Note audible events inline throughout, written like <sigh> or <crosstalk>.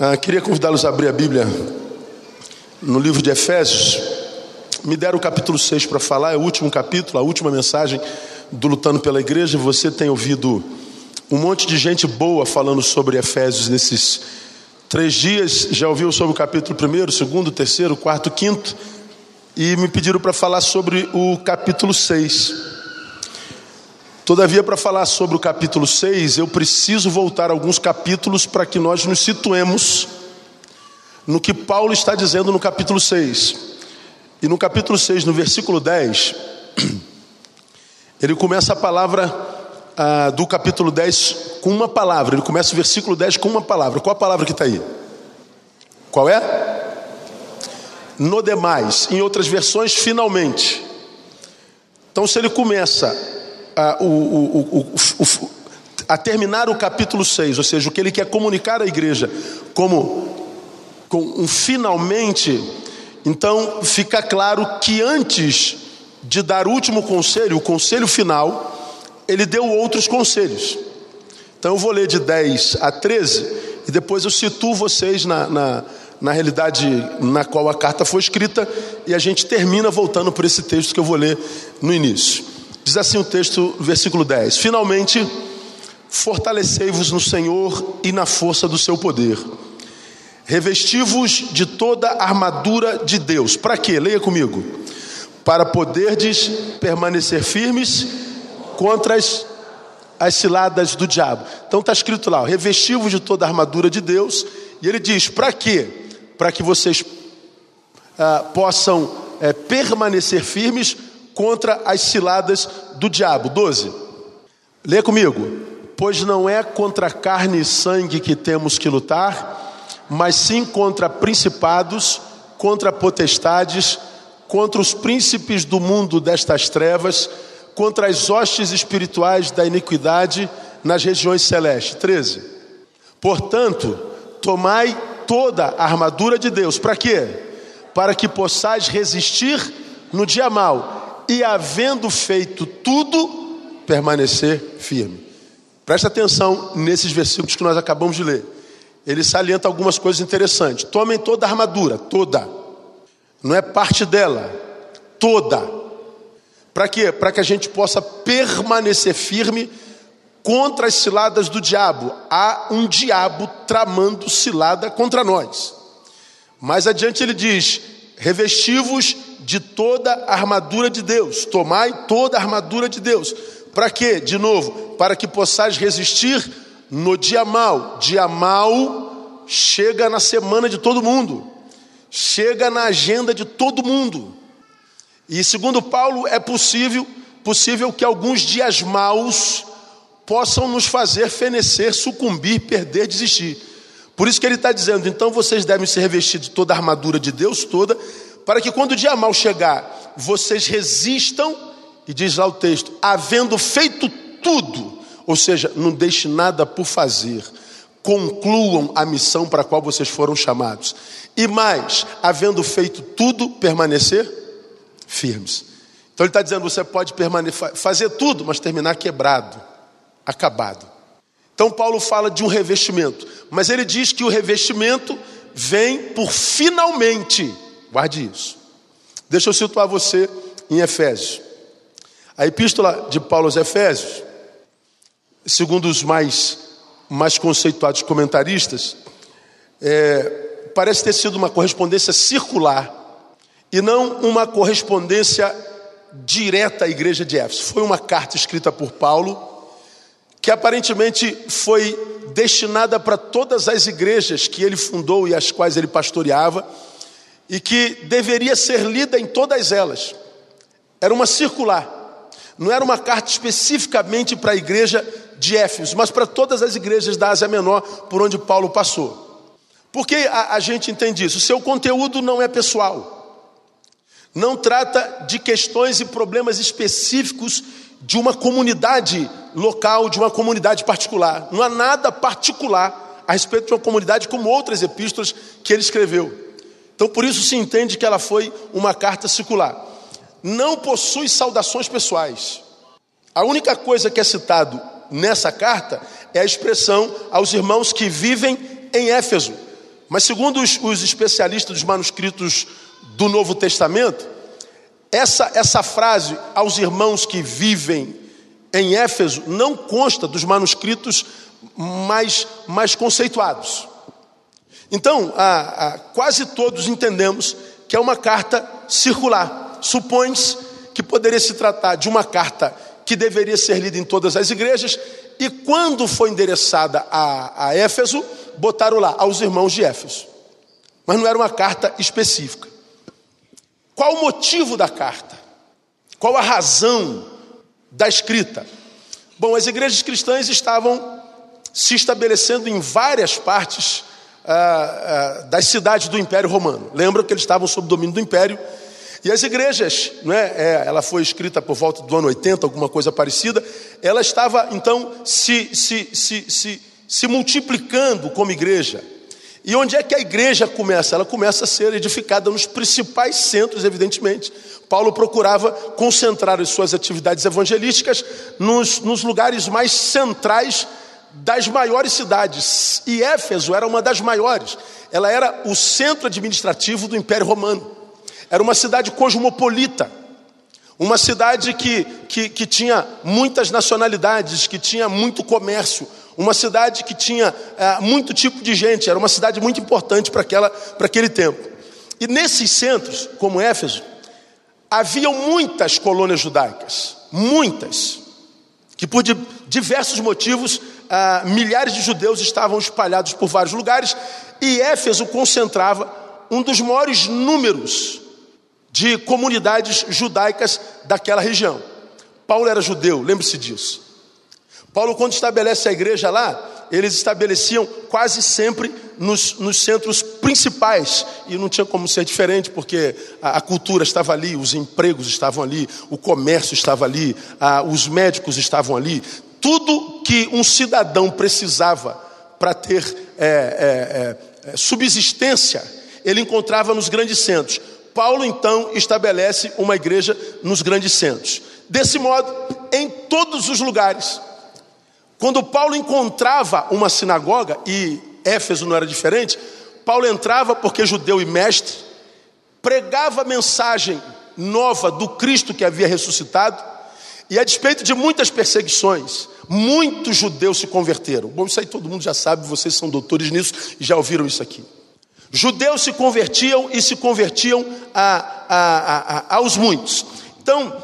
Ah, queria convidá-los a abrir a Bíblia no livro de Efésios. Me deram o capítulo 6 para falar, é o último capítulo, a última mensagem do Lutando pela Igreja. Você tem ouvido um monte de gente boa falando sobre Efésios nesses três dias. Já ouviu sobre o capítulo 1, segundo, terceiro, quarto, quinto. E me pediram para falar sobre o capítulo 6. Todavia, para falar sobre o capítulo 6, eu preciso voltar alguns capítulos para que nós nos situemos no que Paulo está dizendo no capítulo 6. E no capítulo 6, no versículo 10, ele começa a palavra ah, do capítulo 10 com uma palavra. Ele começa o versículo 10 com uma palavra. Qual a palavra que está aí? Qual é? No demais. Em outras versões, finalmente. Então, se ele começa a, o, o, o, a terminar o capítulo 6, ou seja, o que ele quer comunicar à igreja como com um finalmente, então fica claro que antes de dar o último conselho, o conselho final, ele deu outros conselhos. Então eu vou ler de 10 a 13 e depois eu situo vocês na, na, na realidade na qual a carta foi escrita e a gente termina voltando por esse texto que eu vou ler no início. Diz assim o texto, versículo 10: Finalmente, fortalecei-vos no Senhor e na força do seu poder. Revesti-vos de toda a armadura de Deus. Para quê? Leia comigo. Para poderdes permanecer firmes contra as, as ciladas do diabo. Então está escrito lá: revesti-vos de toda a armadura de Deus. E ele diz: para quê? Para que vocês ah, possam é, permanecer firmes contra as ciladas do diabo. 12. Lê comigo. Pois não é contra carne e sangue que temos que lutar, mas sim contra principados, contra potestades, contra os príncipes do mundo destas trevas, contra as hostes espirituais da iniquidade nas regiões celestes. 13. Portanto, tomai toda a armadura de Deus. Para quê? Para que possais resistir no dia mal e havendo feito tudo, permanecer firme. Presta atenção nesses versículos que nós acabamos de ler. Ele salienta algumas coisas interessantes. Tomem toda a armadura, toda. Não é parte dela, toda. Para quê? Para que a gente possa permanecer firme contra as ciladas do diabo. Há um diabo tramando cilada contra nós. Mais adiante ele diz: revestivos de toda a armadura de Deus. Tomai toda a armadura de Deus. Para quê? De novo, para que possais resistir no dia mal. Dia mal chega na semana de todo mundo. Chega na agenda de todo mundo. E segundo Paulo, é possível, possível que alguns dias maus possam nos fazer fenecer, sucumbir, perder, desistir. Por isso que ele está dizendo, então vocês devem se revestir de toda a armadura de Deus toda, para que quando o dia mal chegar, vocês resistam, e diz lá o texto, havendo feito tudo, ou seja, não deixe nada por fazer, concluam a missão para a qual vocês foram chamados, e mais, havendo feito tudo, permanecer firmes. Então ele está dizendo: você pode fazer tudo, mas terminar quebrado, acabado. Então Paulo fala de um revestimento, mas ele diz que o revestimento vem por finalmente. Guarde isso. Deixa eu situar você em Efésios. A epístola de Paulo aos Efésios, segundo os mais, mais conceituados comentaristas, é, parece ter sido uma correspondência circular e não uma correspondência direta à igreja de Éfeso. Foi uma carta escrita por Paulo que aparentemente foi destinada para todas as igrejas que ele fundou e as quais ele pastoreava e que deveria ser lida em todas elas. Era uma circular. Não era uma carta especificamente para a igreja de Éfeso, mas para todas as igrejas da Ásia Menor por onde Paulo passou. Por que a, a gente entende isso? Seu conteúdo não é pessoal. Não trata de questões e problemas específicos de uma comunidade local, de uma comunidade particular. Não há nada particular a respeito de uma comunidade como outras epístolas que ele escreveu. Então, por isso se entende que ela foi uma carta circular. Não possui saudações pessoais. A única coisa que é citado nessa carta é a expressão aos irmãos que vivem em Éfeso. Mas segundo os, os especialistas dos manuscritos do Novo Testamento, essa, essa frase aos irmãos que vivem em Éfeso não consta dos manuscritos mais, mais conceituados. Então, a, a, quase todos entendemos que é uma carta circular. Supõe-se que poderia se tratar de uma carta que deveria ser lida em todas as igrejas, e quando foi endereçada a, a Éfeso, botaram lá, aos irmãos de Éfeso. Mas não era uma carta específica. Qual o motivo da carta? Qual a razão da escrita? Bom, as igrejas cristãs estavam se estabelecendo em várias partes ah, ah, das cidades do Império Romano. Lembra que eles estavam sob domínio do Império e as igrejas, não é, é, ela foi escrita por volta do ano 80, alguma coisa parecida, ela estava então se, se, se, se, se multiplicando como igreja. E onde é que a igreja começa? Ela começa a ser edificada nos principais centros, evidentemente. Paulo procurava concentrar as suas atividades evangelísticas nos, nos lugares mais centrais das maiores cidades. E Éfeso era uma das maiores. Ela era o centro administrativo do Império Romano. Era uma cidade cosmopolita, uma cidade que, que, que tinha muitas nacionalidades, que tinha muito comércio, uma cidade que tinha é, muito tipo de gente, era uma cidade muito importante para aquele tempo. E nesses centros, como Éfeso, haviam muitas colônias judaicas, muitas, que por diversos motivos, ah, milhares de judeus estavam espalhados por vários lugares, e Éfeso concentrava um dos maiores números de comunidades judaicas daquela região. Paulo era judeu, lembre-se disso. Paulo, quando estabelece a igreja lá, eles estabeleciam quase sempre nos, nos centros principais, e não tinha como ser diferente, porque a, a, cultura estava ali, os empregos estavam ali, o comércio estava ali, a, os médicos estavam ali, tudo que um cidadão precisava para ter é, é, é, subsistência, ele encontrava nos grandes centros. Paulo então estabelece uma igreja nos grandes centros. Desse modo, em todos os lugares, quando Paulo encontrava uma sinagoga, e Éfeso não era diferente, Paulo entrava porque judeu e mestre, pregava a mensagem nova do Cristo que havia ressuscitado, e a despeito de muitas perseguições, muitos judeus se converteram. Bom, isso aí todo mundo já sabe, vocês são doutores nisso e já ouviram isso aqui. Judeus se convertiam e se convertiam a, a, a, aos muitos. Então,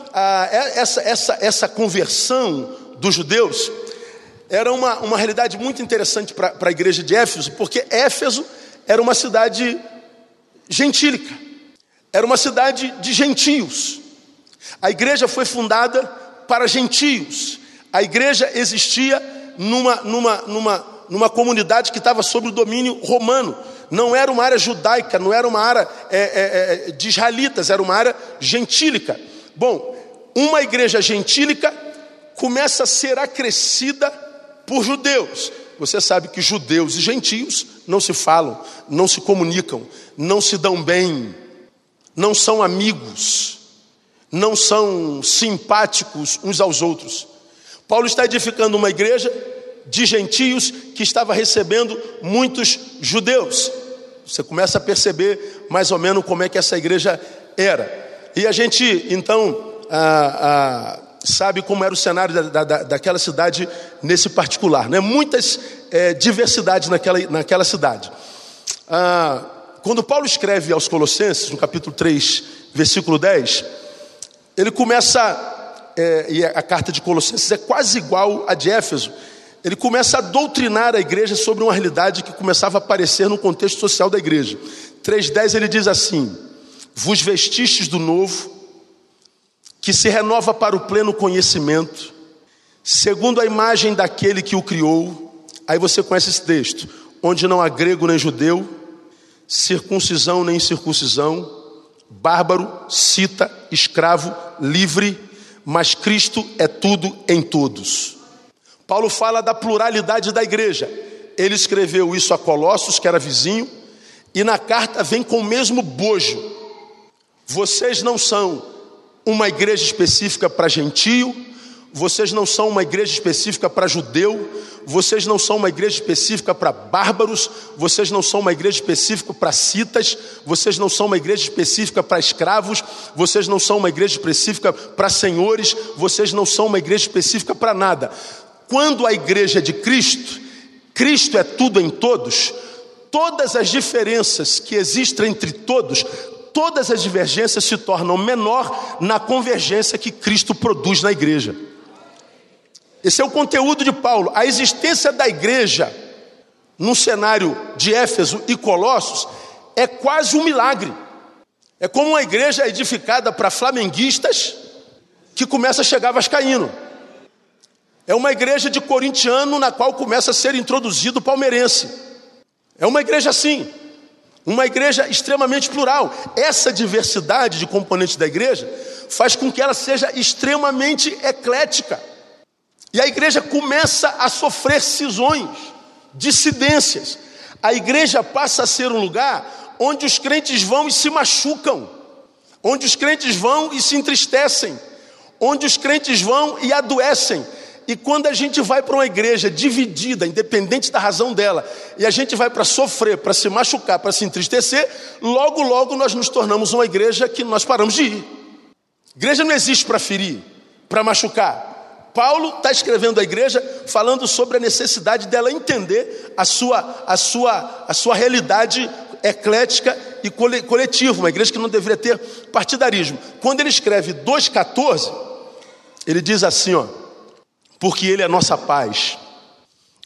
essa, essa, essa conversão dos judeus era uma, uma realidade muito interessante para a igreja de Éfeso, porque Éfeso era uma cidade gentílica, era uma cidade de gentios. A igreja foi fundada para gentios, a igreja existia numa, numa, numa, numa comunidade que estava sob o domínio romano não era uma área judaica, não era uma área é, é, é, de israelitas, era uma área gentílica. Bom, uma igreja gentílica começa a ser acrescida por judeus. Você sabe que judeus e gentios não se falam, não se comunicam, não se dão bem, não são amigos, não são simpáticos uns aos outros. Paulo está edificando uma igreja de gentios que estava recebendo muitos judeus. Você começa a perceber mais ou menos como é que essa igreja era. E a gente, então, ah, sabe como era o cenário da, da, daquela cidade nesse particular. Né? Muitas é, diversidades naquela, naquela cidade. Ah, quando Paulo escreve aos Colossenses, no capítulo 3, versículo 10, ele começa, é, e a carta de Colossenses é quase igual a de Éfeso, ele começa a doutrinar a igreja sobre uma realidade que começava a aparecer no contexto social da igreja. 3,10 ele diz assim: Vos vestistes do novo, que se renova para o pleno conhecimento, segundo a imagem daquele que o criou. Aí você conhece esse texto: onde não há grego nem judeu, circuncisão nem circuncisão, bárbaro, cita, escravo, livre, mas Cristo é tudo em todos. Paulo fala da pluralidade da igreja. Ele escreveu isso a Colossos, que era vizinho, e na carta vem com o mesmo bojo. Vocês não são uma igreja específica para gentio, vocês não são uma igreja específica para judeu, vocês não são uma igreja específica para bárbaros, vocês não são uma igreja específica para citas, vocês não são uma igreja específica para escravos, vocês não são uma igreja específica para senhores, vocês não são uma igreja específica para nada. Quando a igreja é de Cristo, Cristo é tudo em todos, todas as diferenças que existem entre todos, todas as divergências se tornam menor na convergência que Cristo produz na igreja. Esse é o conteúdo de Paulo. A existência da igreja no cenário de Éfeso e Colossos é quase um milagre. É como uma igreja edificada para flamenguistas que começa a chegar vascaíno. É uma igreja de corintiano na qual começa a ser introduzido palmeirense. É uma igreja assim, uma igreja extremamente plural. Essa diversidade de componentes da igreja faz com que ela seja extremamente eclética. E a igreja começa a sofrer cisões, dissidências. A igreja passa a ser um lugar onde os crentes vão e se machucam, onde os crentes vão e se entristecem, onde os crentes vão e adoecem. E quando a gente vai para uma igreja dividida, independente da razão dela, e a gente vai para sofrer, para se machucar, para se entristecer, logo, logo nós nos tornamos uma igreja que nós paramos de ir. Igreja não existe para ferir, para machucar. Paulo está escrevendo à igreja falando sobre a necessidade dela entender a sua, a sua, a sua realidade eclética e coletiva, uma igreja que não deveria ter partidarismo. Quando ele escreve 2,14, ele diz assim: ó, porque ele é nossa paz,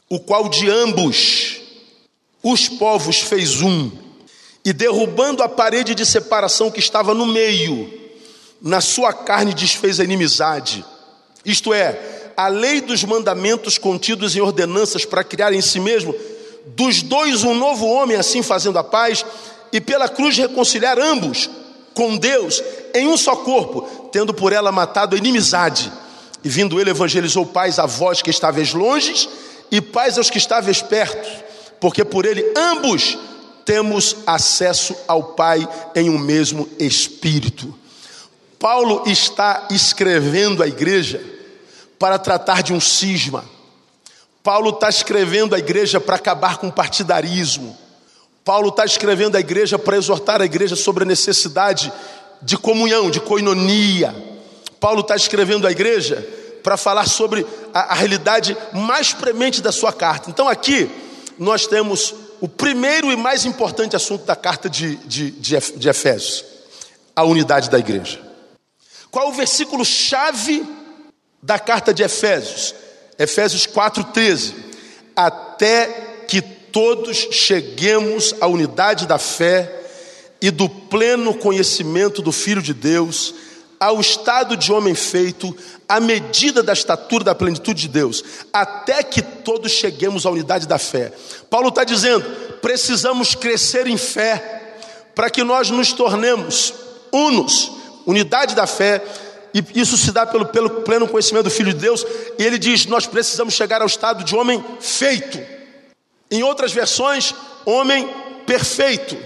o qual de ambos os povos fez um, e derrubando a parede de separação que estava no meio, na sua carne desfez a inimizade isto é, a lei dos mandamentos contidos em ordenanças para criar em si mesmo, dos dois um novo homem, assim fazendo a paz, e pela cruz reconciliar ambos com Deus em um só corpo, tendo por ela matado a inimizade. E vindo ele, evangelizou paz a vós que estáveis longe e paz aos que estáveis perto, porque por ele ambos temos acesso ao Pai em um mesmo Espírito. Paulo está escrevendo à igreja para tratar de um cisma. Paulo está escrevendo à igreja para acabar com partidarismo. Paulo está escrevendo à igreja para exortar a igreja sobre a necessidade de comunhão, de coinonia. Paulo está escrevendo à igreja para falar sobre a, a, realidade mais premente da sua carta. Então aqui nós temos o primeiro e mais importante assunto da carta de, de, de Efésios: a unidade da igreja. Qual o versículo chave da carta de Efésios? Efésios 4:13. Até que todos cheguemos à unidade da fé e do pleno conhecimento do Filho de Deus, ao estado de homem feito, à medida da estatura da plenitude de Deus, até que todos cheguemos à unidade da fé. Paulo está dizendo: precisamos crescer em fé, para que nós nos tornemos unos unidade da fé, e isso se dá pelo, pelo pleno conhecimento do Filho de Deus, e ele diz: nós precisamos chegar ao estado de homem feito. Em outras versões, homem perfeito.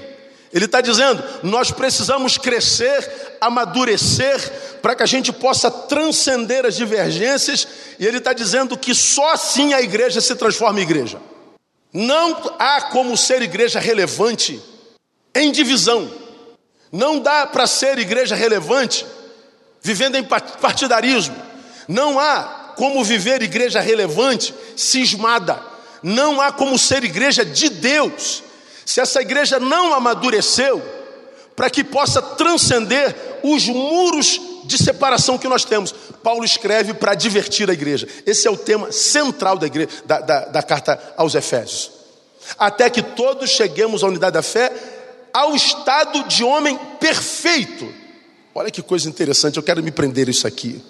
Ele está dizendo: nós precisamos crescer, amadurecer, para que a gente possa transcender as divergências, e ele está dizendo que só assim a igreja se transforma em igreja. Não há como ser igreja relevante em divisão. Não dá para ser igreja relevante vivendo em partidarismo. Não há como viver igreja relevante cismada. Não há como ser igreja de Deus se essa igreja não amadureceu para que possa transcender os muros de separação que nós temos. Paulo escreve para divertir a igreja. Esse é o tema central da, igreja, da, da, da carta aos Efésios. Até que todos cheguemos à unidade da fé ao estado de homem perfeito. Olha que coisa interessante, eu quero me prender isso aqui.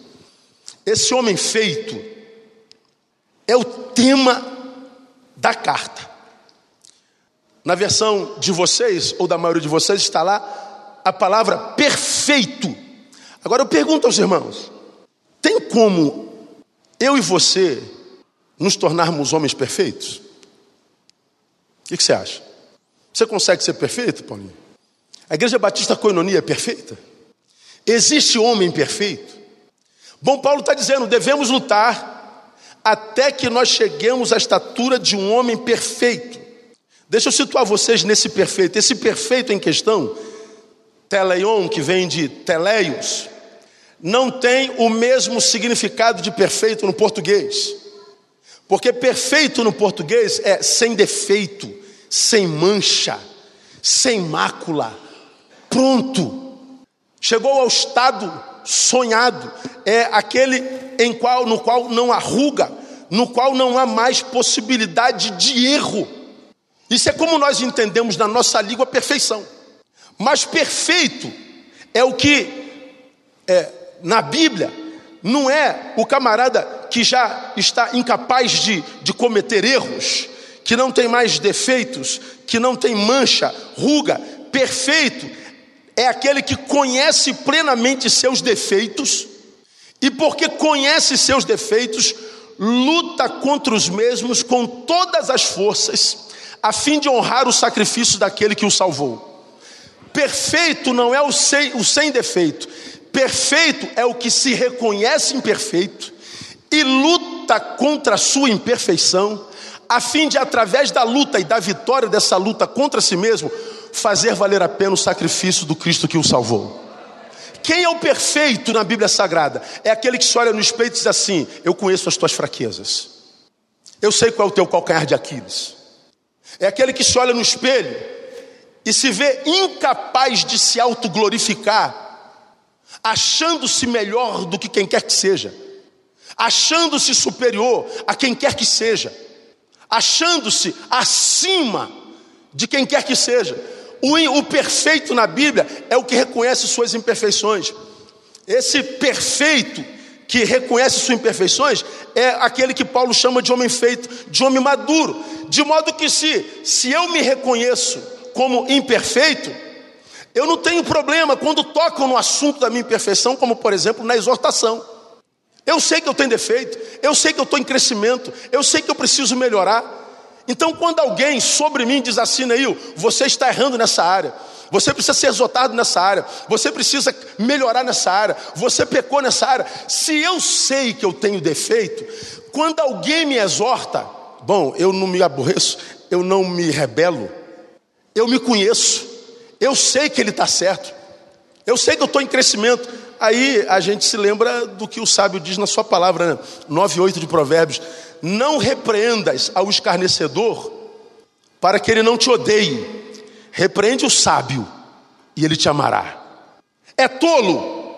Esse homem feito é o tema da carta. Na versão de vocês, ou da maioria de vocês, está lá a palavra perfeito. Agora eu pergunto aos irmãos: tem como eu e você nos tornarmos homens perfeitos? O que, você acha? Você consegue ser perfeito, Paulinho? A igreja batista coinonia é perfeita? Existe homem perfeito? Bom, Paulo está dizendo, devemos lutar até que nós cheguemos à estatura de um homem perfeito. Deixa eu situar vocês nesse perfeito. Esse perfeito em questão, teleion, que vem de teleios, não tem o mesmo significado de perfeito no português. Porque perfeito no português é sem defeito, sem mancha, sem mácula, pronto. Chegou ao estado sonhado, é aquele em qual no qual não há ruga, no qual não há mais possibilidade de erro. Isso é como nós entendemos na nossa língua perfeição. Mas perfeito é o que é, na Bíblia não é o camarada que já está incapaz de, de cometer erros, que não tem mais defeitos, que não tem mancha, ruga. Perfeito é aquele que conhece plenamente seus defeitos e, porque conhece seus defeitos, luta contra os mesmos com todas as forças, a fim de honrar o sacrifício daquele que o salvou. Perfeito não é o sem, o sem defeito, perfeito é o que se reconhece imperfeito e luta contra a sua imperfeição, a fim de, através da luta e da vitória dessa luta contra si mesmo, fazer valer a pena o sacrifício do Cristo que o salvou. Quem é o perfeito na Bíblia Sagrada? É aquele que se olha no espelho e diz assim: Eu conheço as tuas fraquezas, eu sei qual é o teu calcanhar de Aquiles. É aquele que se olha no espelho e se vê incapaz de se autoglorificar, achando-se melhor do que quem quer que seja, achando-se superior a quem quer que seja, achando-se acima de quem quer que seja. O, o perfeito na Bíblia é o que reconhece suas imperfeições. Esse perfeito que reconhece suas imperfeições é aquele que Paulo chama de homem feito, de homem maduro. De modo que se, se eu me reconheço como imperfeito, eu não tenho problema quando tocam no assunto da minha imperfeição, como por exemplo na exortação. Eu sei que eu tenho defeito, eu sei que eu estou em crescimento, eu sei que eu preciso melhorar. Então, quando alguém sobre mim diz assim, Neil, você está errando nessa área, você precisa ser exortado nessa área, você precisa melhorar nessa área, você pecou nessa área. Se eu sei que eu tenho defeito, quando alguém me exorta, bom, eu não me aborreço, eu não me rebelo, eu me conheço, eu sei que ele está certo, eu sei que eu estou em crescimento. Aí a gente se lembra do que o sábio diz na sua palavra, né? 9 e 8 de Provérbios não repreendas ao escarnecedor, para que ele não te odeie. Repreende o sábio, e ele te amará. É tolo,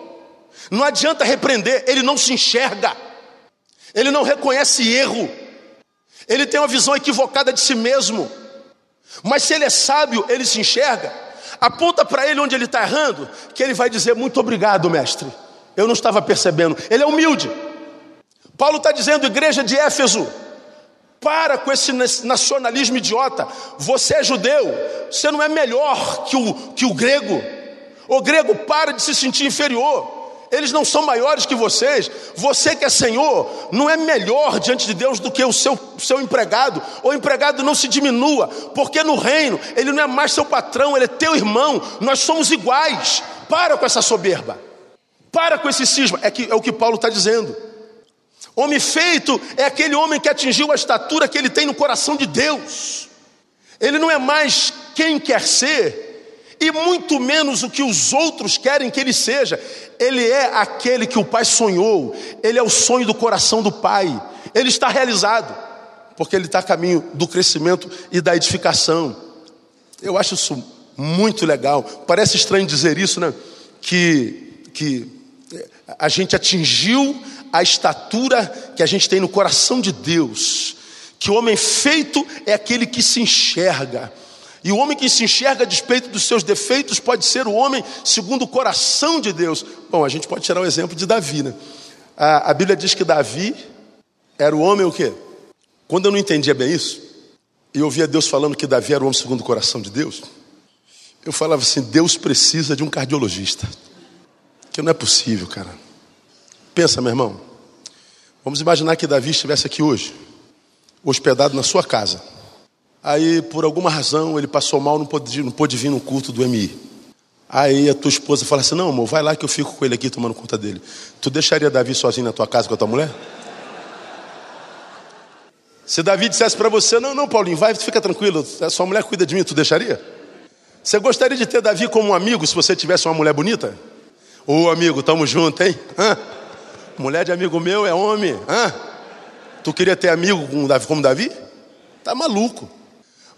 não adianta repreender, ele não se enxerga, ele não reconhece erro, ele tem uma visão equivocada de si mesmo. Mas se ele é sábio, ele se enxerga, aponta para ele onde ele está errando, que ele vai dizer: Muito obrigado, mestre. Eu não estava percebendo. Ele é humilde. Paulo está dizendo, igreja de Éfeso, para com esse nacionalismo idiota. Você é judeu, você não é melhor que o, que o grego. O grego para de se sentir inferior. Eles não são maiores que vocês. Você que é senhor, não é melhor diante de Deus do que o seu, seu empregado. O empregado não se diminua, porque no reino ele não é mais seu patrão, ele é teu irmão. Nós somos iguais. Para com essa soberba. Para com esse cisma. É, que, é o que Paulo está dizendo. Homem feito é aquele homem que atingiu a estatura que ele tem no coração de Deus. Ele não é mais quem quer ser, e muito menos o que os outros querem que ele seja. Ele é aquele que o Pai sonhou, ele é o sonho do coração do Pai. Ele está realizado, porque ele está a caminho do crescimento e da edificação. Eu acho isso muito legal. Parece estranho dizer isso, né? Que, que a gente atingiu a estatura que a gente tem no coração de Deus. Que o homem feito é aquele que se enxerga. E o homem que se enxerga a despeito dos seus defeitos pode ser o homem segundo o coração de Deus. Bom, a gente pode tirar o exemplo de Davi, né? A, a Bíblia diz que Davi era o homem o quê? Quando eu não entendia bem isso, e ouvia Deus falando que Davi era o homem segundo o coração de Deus, eu falava assim: Deus precisa de um cardiologista. Que não é possível, cara. Pensa, meu irmão. Vamos imaginar que Davi estivesse aqui hoje, hospedado na sua casa. Aí, por alguma razão, ele passou mal, não pôde, não pôde vir no culto do MI. Aí a tua esposa fala assim: Não, amor, vai lá que eu fico com ele aqui tomando conta dele. Tu deixaria Davi sozinho na tua casa com a tua mulher? Se Davi dissesse para você: Não, não, Paulinho, vai, fica tranquilo, a sua mulher cuida de mim, tu deixaria? Você gostaria de ter Davi como um amigo se você tivesse uma mulher bonita? Ô amigo, tamo junto, hein? Hã? Mulher de amigo meu é homem. Hã? Tu queria ter amigo como Davi? Tá maluco.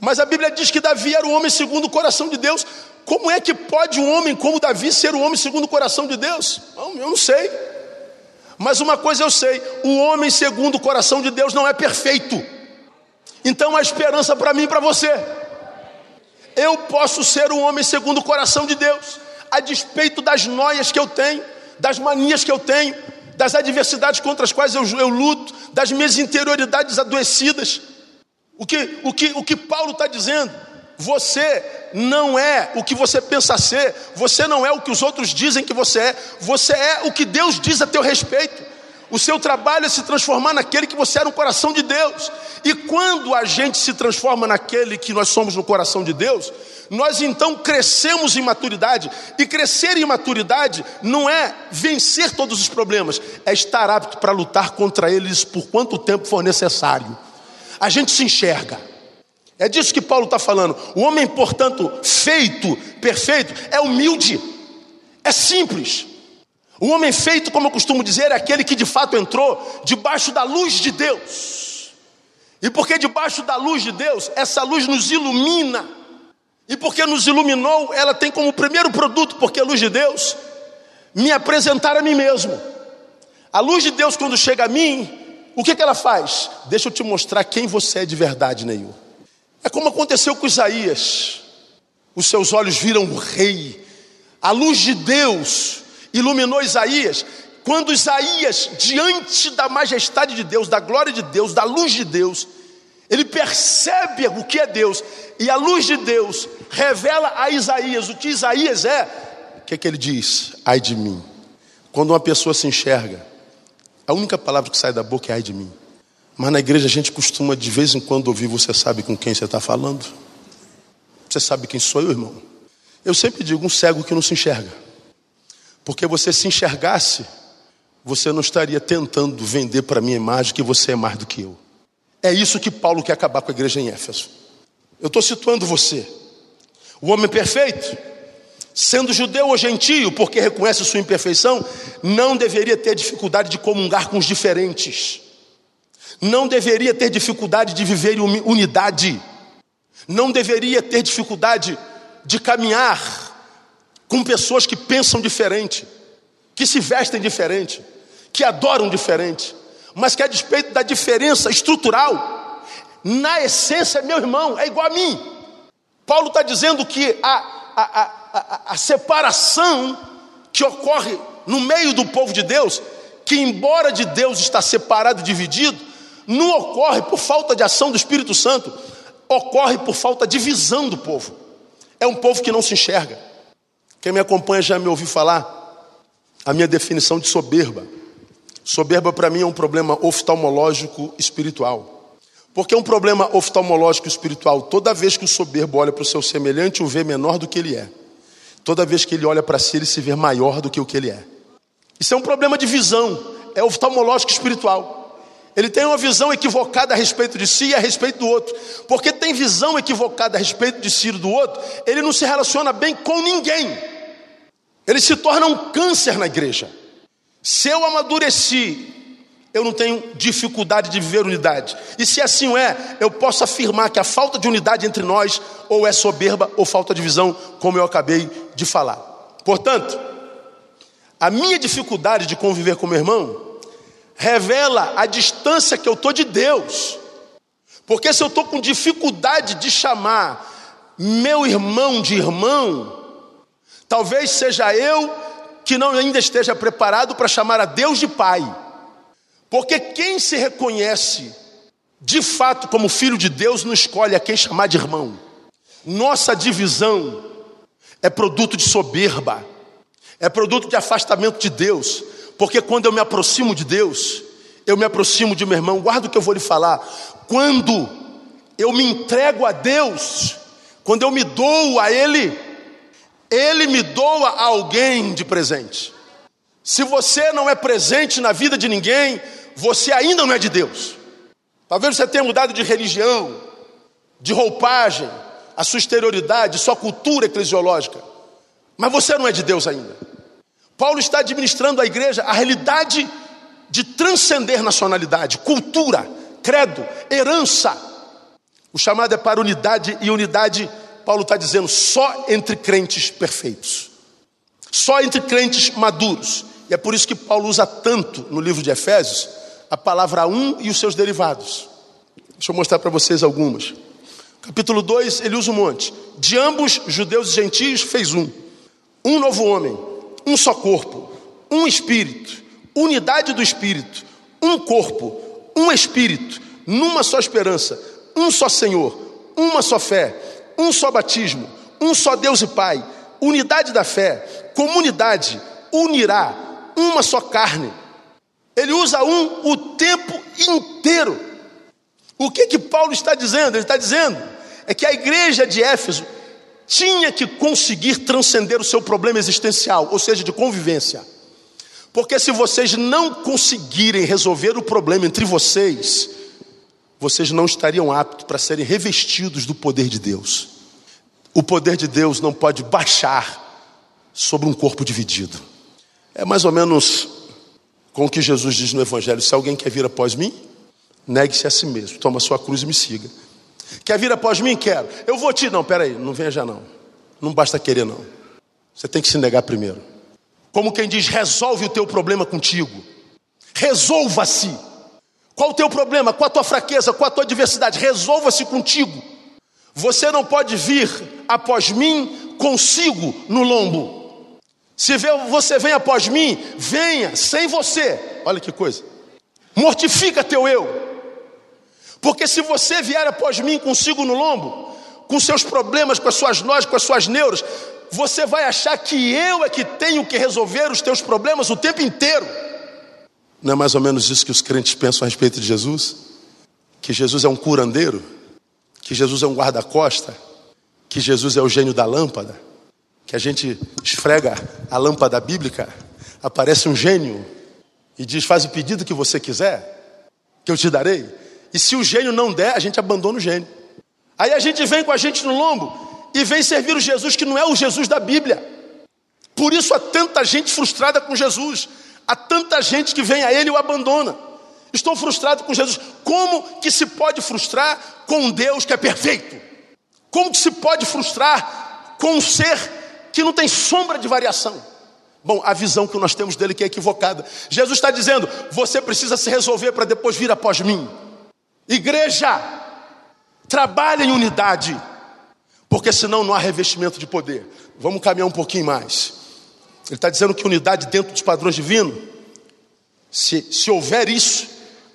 Mas a Bíblia diz que Davi era o homem segundo o coração de Deus. Como é que pode um homem como Davi ser o homem segundo o coração de Deus? Eu não sei. Mas uma coisa eu sei: o homem segundo o coração de Deus não é perfeito. Então há esperança para mim e para você. Eu posso ser um homem segundo o coração de Deus, a despeito das noias que eu tenho, das manias que eu tenho, das adversidades contra as quais eu, eu luto, das minhas interioridades adoecidas. O que, o que, o que Paulo está dizendo? Você não é o que você pensa ser, você não é o que os outros dizem que você é, você é o que Deus diz a teu respeito. O seu trabalho é se transformar naquele que você é no coração de Deus. E quando a gente se transforma naquele que nós somos no coração de Deus, nós então crescemos em maturidade. E crescer em maturidade não é vencer todos os problemas, é estar apto para lutar contra eles por quanto tempo for necessário. A gente se enxerga. É disso que Paulo está falando. O homem, portanto, feito, perfeito, é humilde, é simples. O homem feito, como eu costumo dizer, é aquele que de fato entrou debaixo da luz de Deus. E porque debaixo da luz de Deus, essa luz nos ilumina. E porque nos iluminou, ela tem como primeiro produto, porque a luz de Deus, me apresentar a mim mesmo. A luz de Deus, quando chega a mim, o que, que ela faz? Deixa eu te mostrar quem você é de verdade, Neil. É como aconteceu com Isaías. Os seus olhos viram o rei. A luz de Deus iluminou Isaías, quando Isaías, diante da majestade de Deus, da glória de Deus, da luz de Deus, ele percebe o que é Deus, e a luz de Deus revela a Isaías o que Isaías é. O que é que ele diz? Ai de mim. Quando uma pessoa se enxerga, a única palavra que sai da boca é ai de mim. Mas na igreja a gente costuma de vez em quando ouvir: Você sabe com quem você está falando? Você sabe quem sou eu, irmão? Eu sempre digo: um cego que não se enxerga. Porque você se enxergasse, você não estaria tentando vender para mim a imagem que você é mais do que eu. É isso que Paulo quer acabar com a igreja em Éfeso. Eu estou situando você. O homem perfeito, sendo judeu ou gentio, porque reconhece sua imperfeição, não deveria ter dificuldade de comungar com os diferentes. Não deveria ter dificuldade de viver em unidade. Não deveria ter dificuldade de caminhar com pessoas que pensam diferente, que se vestem diferente, que adoram diferente, mas que a despeito da diferença estrutural, na essência, meu irmão, é igual a mim. Paulo está dizendo que a, a, a, a, separação que ocorre no meio do povo de Deus, que embora de Deus está separado e dividido, não ocorre por falta de ação do Espírito Santo, ocorre por falta de visão do povo. É um povo que não se enxerga. Quem me acompanha já me ouviu falar a minha definição de soberba. Soberba para mim é um problema oftalmológico espiritual. Porque é um problema oftalmológico espiritual. Toda vez que o soberbo olha para o seu semelhante, o vê menor do que ele é. Toda vez que ele olha para si, ele se vê maior do que o que ele é. Isso é um problema de visão, é oftalmológico espiritual. Ele tem uma visão equivocada a respeito de si e a respeito do outro. Porque tem visão equivocada a respeito de si e do outro, ele não se relaciona bem com ninguém. Ele se torna um câncer na igreja. Se eu amadureci, eu não tenho dificuldade de viver unidade. E se assim é, eu posso afirmar que a falta de unidade entre nós ou é soberba ou falta de visão, como eu acabei de falar. Portanto, a minha dificuldade de conviver com meu irmão revela a distância que eu estou de Deus. Porque se eu estou com dificuldade de chamar meu irmão de irmão, talvez seja eu que não ainda esteja preparado para chamar a Deus de Pai. Porque quem se reconhece de fato como filho de Deus não escolhe a quem chamar de irmão. Nossa divisão é produto de soberba, é produto de afastamento de Deus. Porque quando eu me aproximo de Deus, eu me aproximo de meu irmão, guarda o que eu vou lhe falar. Quando eu me entrego a Deus, quando eu me dou a Ele, Ele me doa a alguém de presente. Se você não é presente na vida de ninguém, você ainda não é de Deus. Talvez você tenha mudado de religião, de roupagem, a sua exterioridade, sua cultura eclesiológica. Mas você não é de Deus ainda. Paulo está administrando à igreja a realidade de transcender nacionalidade, cultura, credo, herança. O chamado é para unidade e unidade, Paulo está dizendo, só entre crentes perfeitos, só entre crentes maduros. E é por isso que Paulo usa tanto no livro de Efésios a palavra um e os seus derivados. Deixa eu mostrar para vocês algumas. Capítulo 2, ele usa um monte. De ambos, judeus e gentios, fez um. Um novo homem, um só corpo, um espírito, unidade do espírito, um corpo, um espírito, numa só esperança, um só Senhor, uma só fé, um só batismo, um só Deus e Pai, unidade da fé, comunidade, unirá, uma só carne. Ele usa um o tempo inteiro. O que que Paulo está dizendo? Ele está dizendo é que a igreja de Éfeso tinha que conseguir transcender o seu problema existencial, ou seja, de convivência. Porque se vocês não conseguirem resolver o problema entre vocês, vocês não estariam aptos para serem revestidos do poder de Deus. O poder de Deus não pode baixar sobre um corpo dividido. É mais ou menos com o que Jesus diz no Evangelho: se alguém quer vir após mim, negue-se a si mesmo, toma sua cruz e me siga. Quer vir após mim? Quero. Eu vou te. Não, peraí, não venha já não. Não basta querer, não. Você tem que se negar primeiro. Como quem diz, resolve o teu problema contigo. Resolva-se. Qual o tal problema? Qual a tua fraqueza? Qual a tua adversidade? Resolva-se contigo. Você não pode vir após mim consigo no lombo. Se você vem após mim, venha sem você. Olha que coisa. Mortifica teu eu. Porque se você vier após mim consigo no lombo, com seus problemas, com as suas nós, com as suas neuras, você vai achar que eu é que tenho que resolver os teus problemas o tempo inteiro. Não é mais ou menos isso que os crentes pensam a respeito de Jesus? Que Jesus é um curandeiro? Que Jesus é um guarda-costa? Que Jesus é o gênio da lâmpada? Que a gente esfrega a lâmpada bíblica, aparece um gênio e diz: Faz o pedido que você quiser, que eu te darei. E se o gênio não der, a gente abandona o gênio. Aí a gente vem com a gente no lombo e vem servir o Jesus que não é o Jesus da Bíblia. Por isso há tanta gente frustrada com Jesus. Há tanta gente que vem a Ele e o abandona. Estou frustrado com Jesus. Como que se pode frustrar com um Deus que é perfeito? Como que se pode frustrar com um ser que não tem sombra de variação? Bom, a visão que nós temos dele que é equivocada. Jesus está dizendo: você precisa se resolver para depois vir após mim. Igreja, trabalhe em unidade, porque senão não há revestimento de poder. Vamos caminhar um pouquinho mais. Ele está dizendo que unidade dentro dos padrões divinos, se, se houver isso,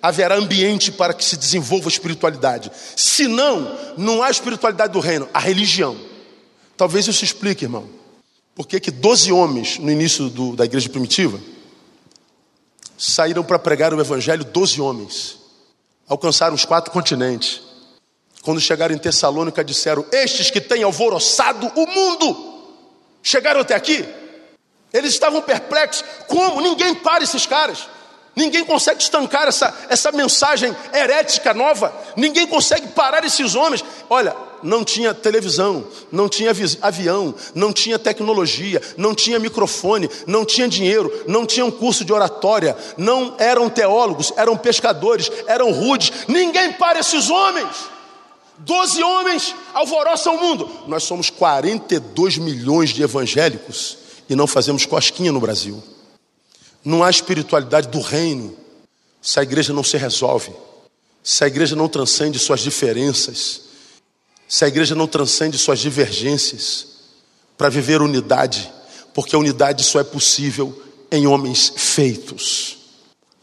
haverá ambiente para que se desenvolva a espiritualidade. Se não, não há espiritualidade do reino, há religião. Talvez isso explique, irmão. Por que 12 homens no início do, da igreja primitiva saíram para pregar o evangelho, 12 homens, alcançaram os quatro continentes. Quando chegaram em Tessalônica, disseram: Estes que têm alvoroçado o mundo, chegaram até aqui. Eles estavam perplexos. Como? Ninguém para esses caras. Ninguém consegue estancar essa, essa mensagem herética nova. Ninguém consegue parar esses homens. Olha, não tinha televisão, não tinha avião, não tinha tecnologia, não tinha microfone, não tinha dinheiro, não tinha um curso de oratória, não eram teólogos, eram pescadores, eram rudes. Ninguém para esses homens. Doze homens alvoroçam o mundo. Nós somos 42 milhões de evangélicos e não fazemos cosquinha no Brasil. Não há espiritualidade do reino se a igreja não se resolve, se a igreja não transcende suas diferenças, se a igreja não transcende suas divergências para viver unidade, porque a unidade só é possível em homens feitos.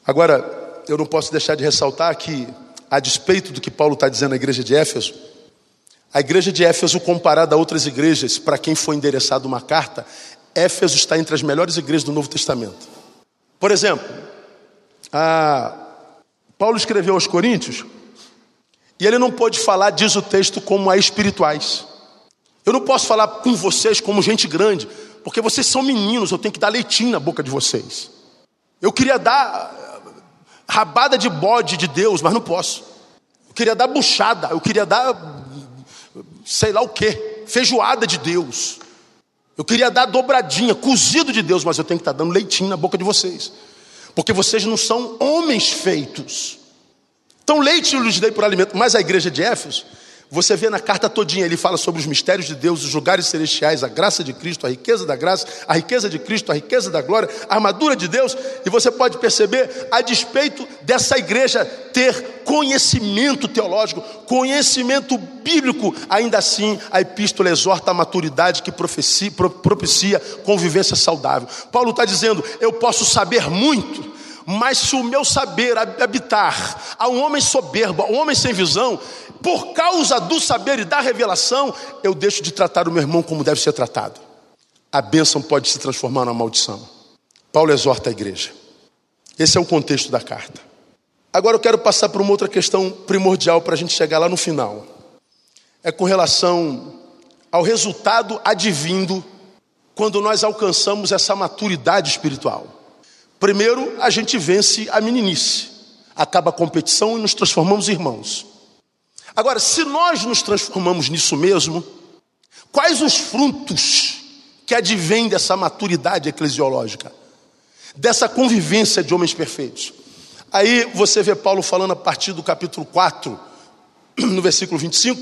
Agora, eu não posso deixar de ressaltar que, a despeito do que Paulo está dizendo à igreja de Éfeso, a igreja de Éfeso, comparada a outras igrejas, para quem foi endereçada uma carta, Éfeso está entre as melhores igrejas do Novo Testamento. Por exemplo, Paulo escreveu aos Coríntios e ele não pôde falar, diz o texto, como a espirituais. Eu não posso falar com vocês como gente grande, porque vocês são meninos, eu tenho que dar leitinho na boca de vocês. Eu queria dar rabada de bode de Deus, mas não posso. queria dar buchada, eu queria dar sei lá o que, feijoada de Deus. Eu queria dar dobradinha, cozido de Deus, mas eu tenho que estar dando leitinho na boca de vocês. Porque vocês não são homens feitos. Então leite eu lhes dei por alimento. Mas a igreja de Éfeso, você vê na carta todinha, ele fala sobre os mistérios de Deus, os lugares celestiais, a graça de Cristo, a riqueza da graça, a riqueza de Cristo, a riqueza da glória, a armadura de Deus, e você pode perceber, a despeito dessa igreja ter conhecimento teológico, conhecimento bíblico, ainda assim a epístola exorta a maturidade que propicia, propicia convivência saudável. Paulo está dizendo: eu posso saber muito, mas se o meu saber habitar a um homem soberbo, a um homem sem visão, por causa do saber e da revelação, eu deixo de tratar o meu irmão como deve ser tratado. A bênção pode se transformar numa maldição. Paulo exorta a igreja. Esse é o contexto da carta. Agora eu quero passar por uma outra questão primordial para a gente chegar lá no final. É com relação ao resultado advindo quando nós alcançamos essa maturidade espiritual. Primeiro, a gente vence a meninice, acaba a competição e nos transformamos em irmãos. Agora, se nós nos transformamos nisso mesmo, quais os frutos que advêm dessa maturidade eclesiológica, dessa convivência de homens perfeitos? Aí você vê Paulo falando a partir do capítulo 4, <clears throat> no versículo 25,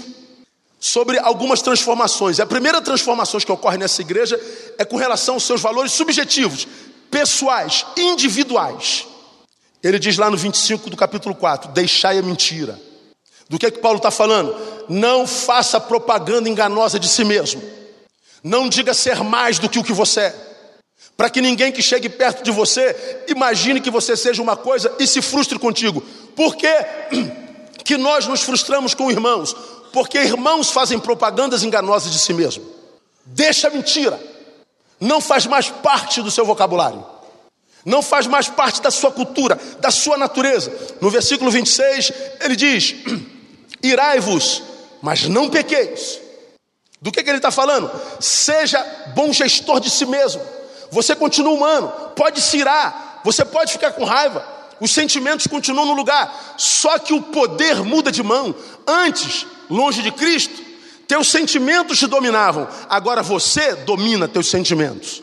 sobre algumas transformações. A primeira transformação que ocorre nessa igreja é com relação aos seus valores subjetivos, pessoais, individuais. Ele diz lá no 25 do capítulo 4: Deixai a mentira do que é que Paulo está falando? Não faça propaganda enganosa de si mesmo. Não diga ser mais do que o que você é. Para que ninguém que chegue perto de você imagine que você seja uma coisa e se frustre contigo. Por que, <clears throat> que nós nos frustramos com irmãos? Porque irmãos fazem propagandas enganosas de si mesmo. Deixa a mentira. Não faz mais parte do seu vocabulário. Não faz mais parte da sua cultura, da sua natureza. No versículo 26, ele diz: <clears throat> Irai-vos, mas não pequeis. Do que, que ele está falando? Seja bom gestor de si mesmo. Você continua humano, pode se irar, você pode ficar com raiva, os sentimentos continuam no lugar, só que o poder muda de mão. Antes, longe de Cristo, teus sentimentos te dominavam, agora você domina teus sentimentos.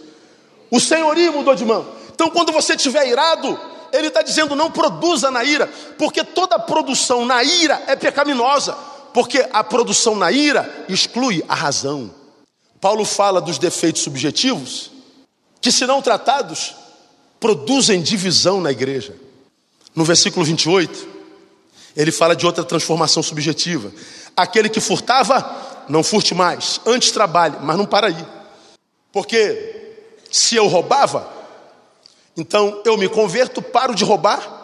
O senhorio mudou de mão. Então, quando você estiver irado, ele está dizendo: não produza na ira, porque toda produção na ira é pecaminosa, porque a produção na ira exclui a razão. Paulo fala dos defeitos subjetivos, que, se não tratados, produzem divisão na igreja. No versículo 28, ele fala de outra transformação subjetiva. Aquele que furtava, não furte mais, antes trabalhe, mas não para aí. Porque se eu roubava, então eu me converto, paro de roubar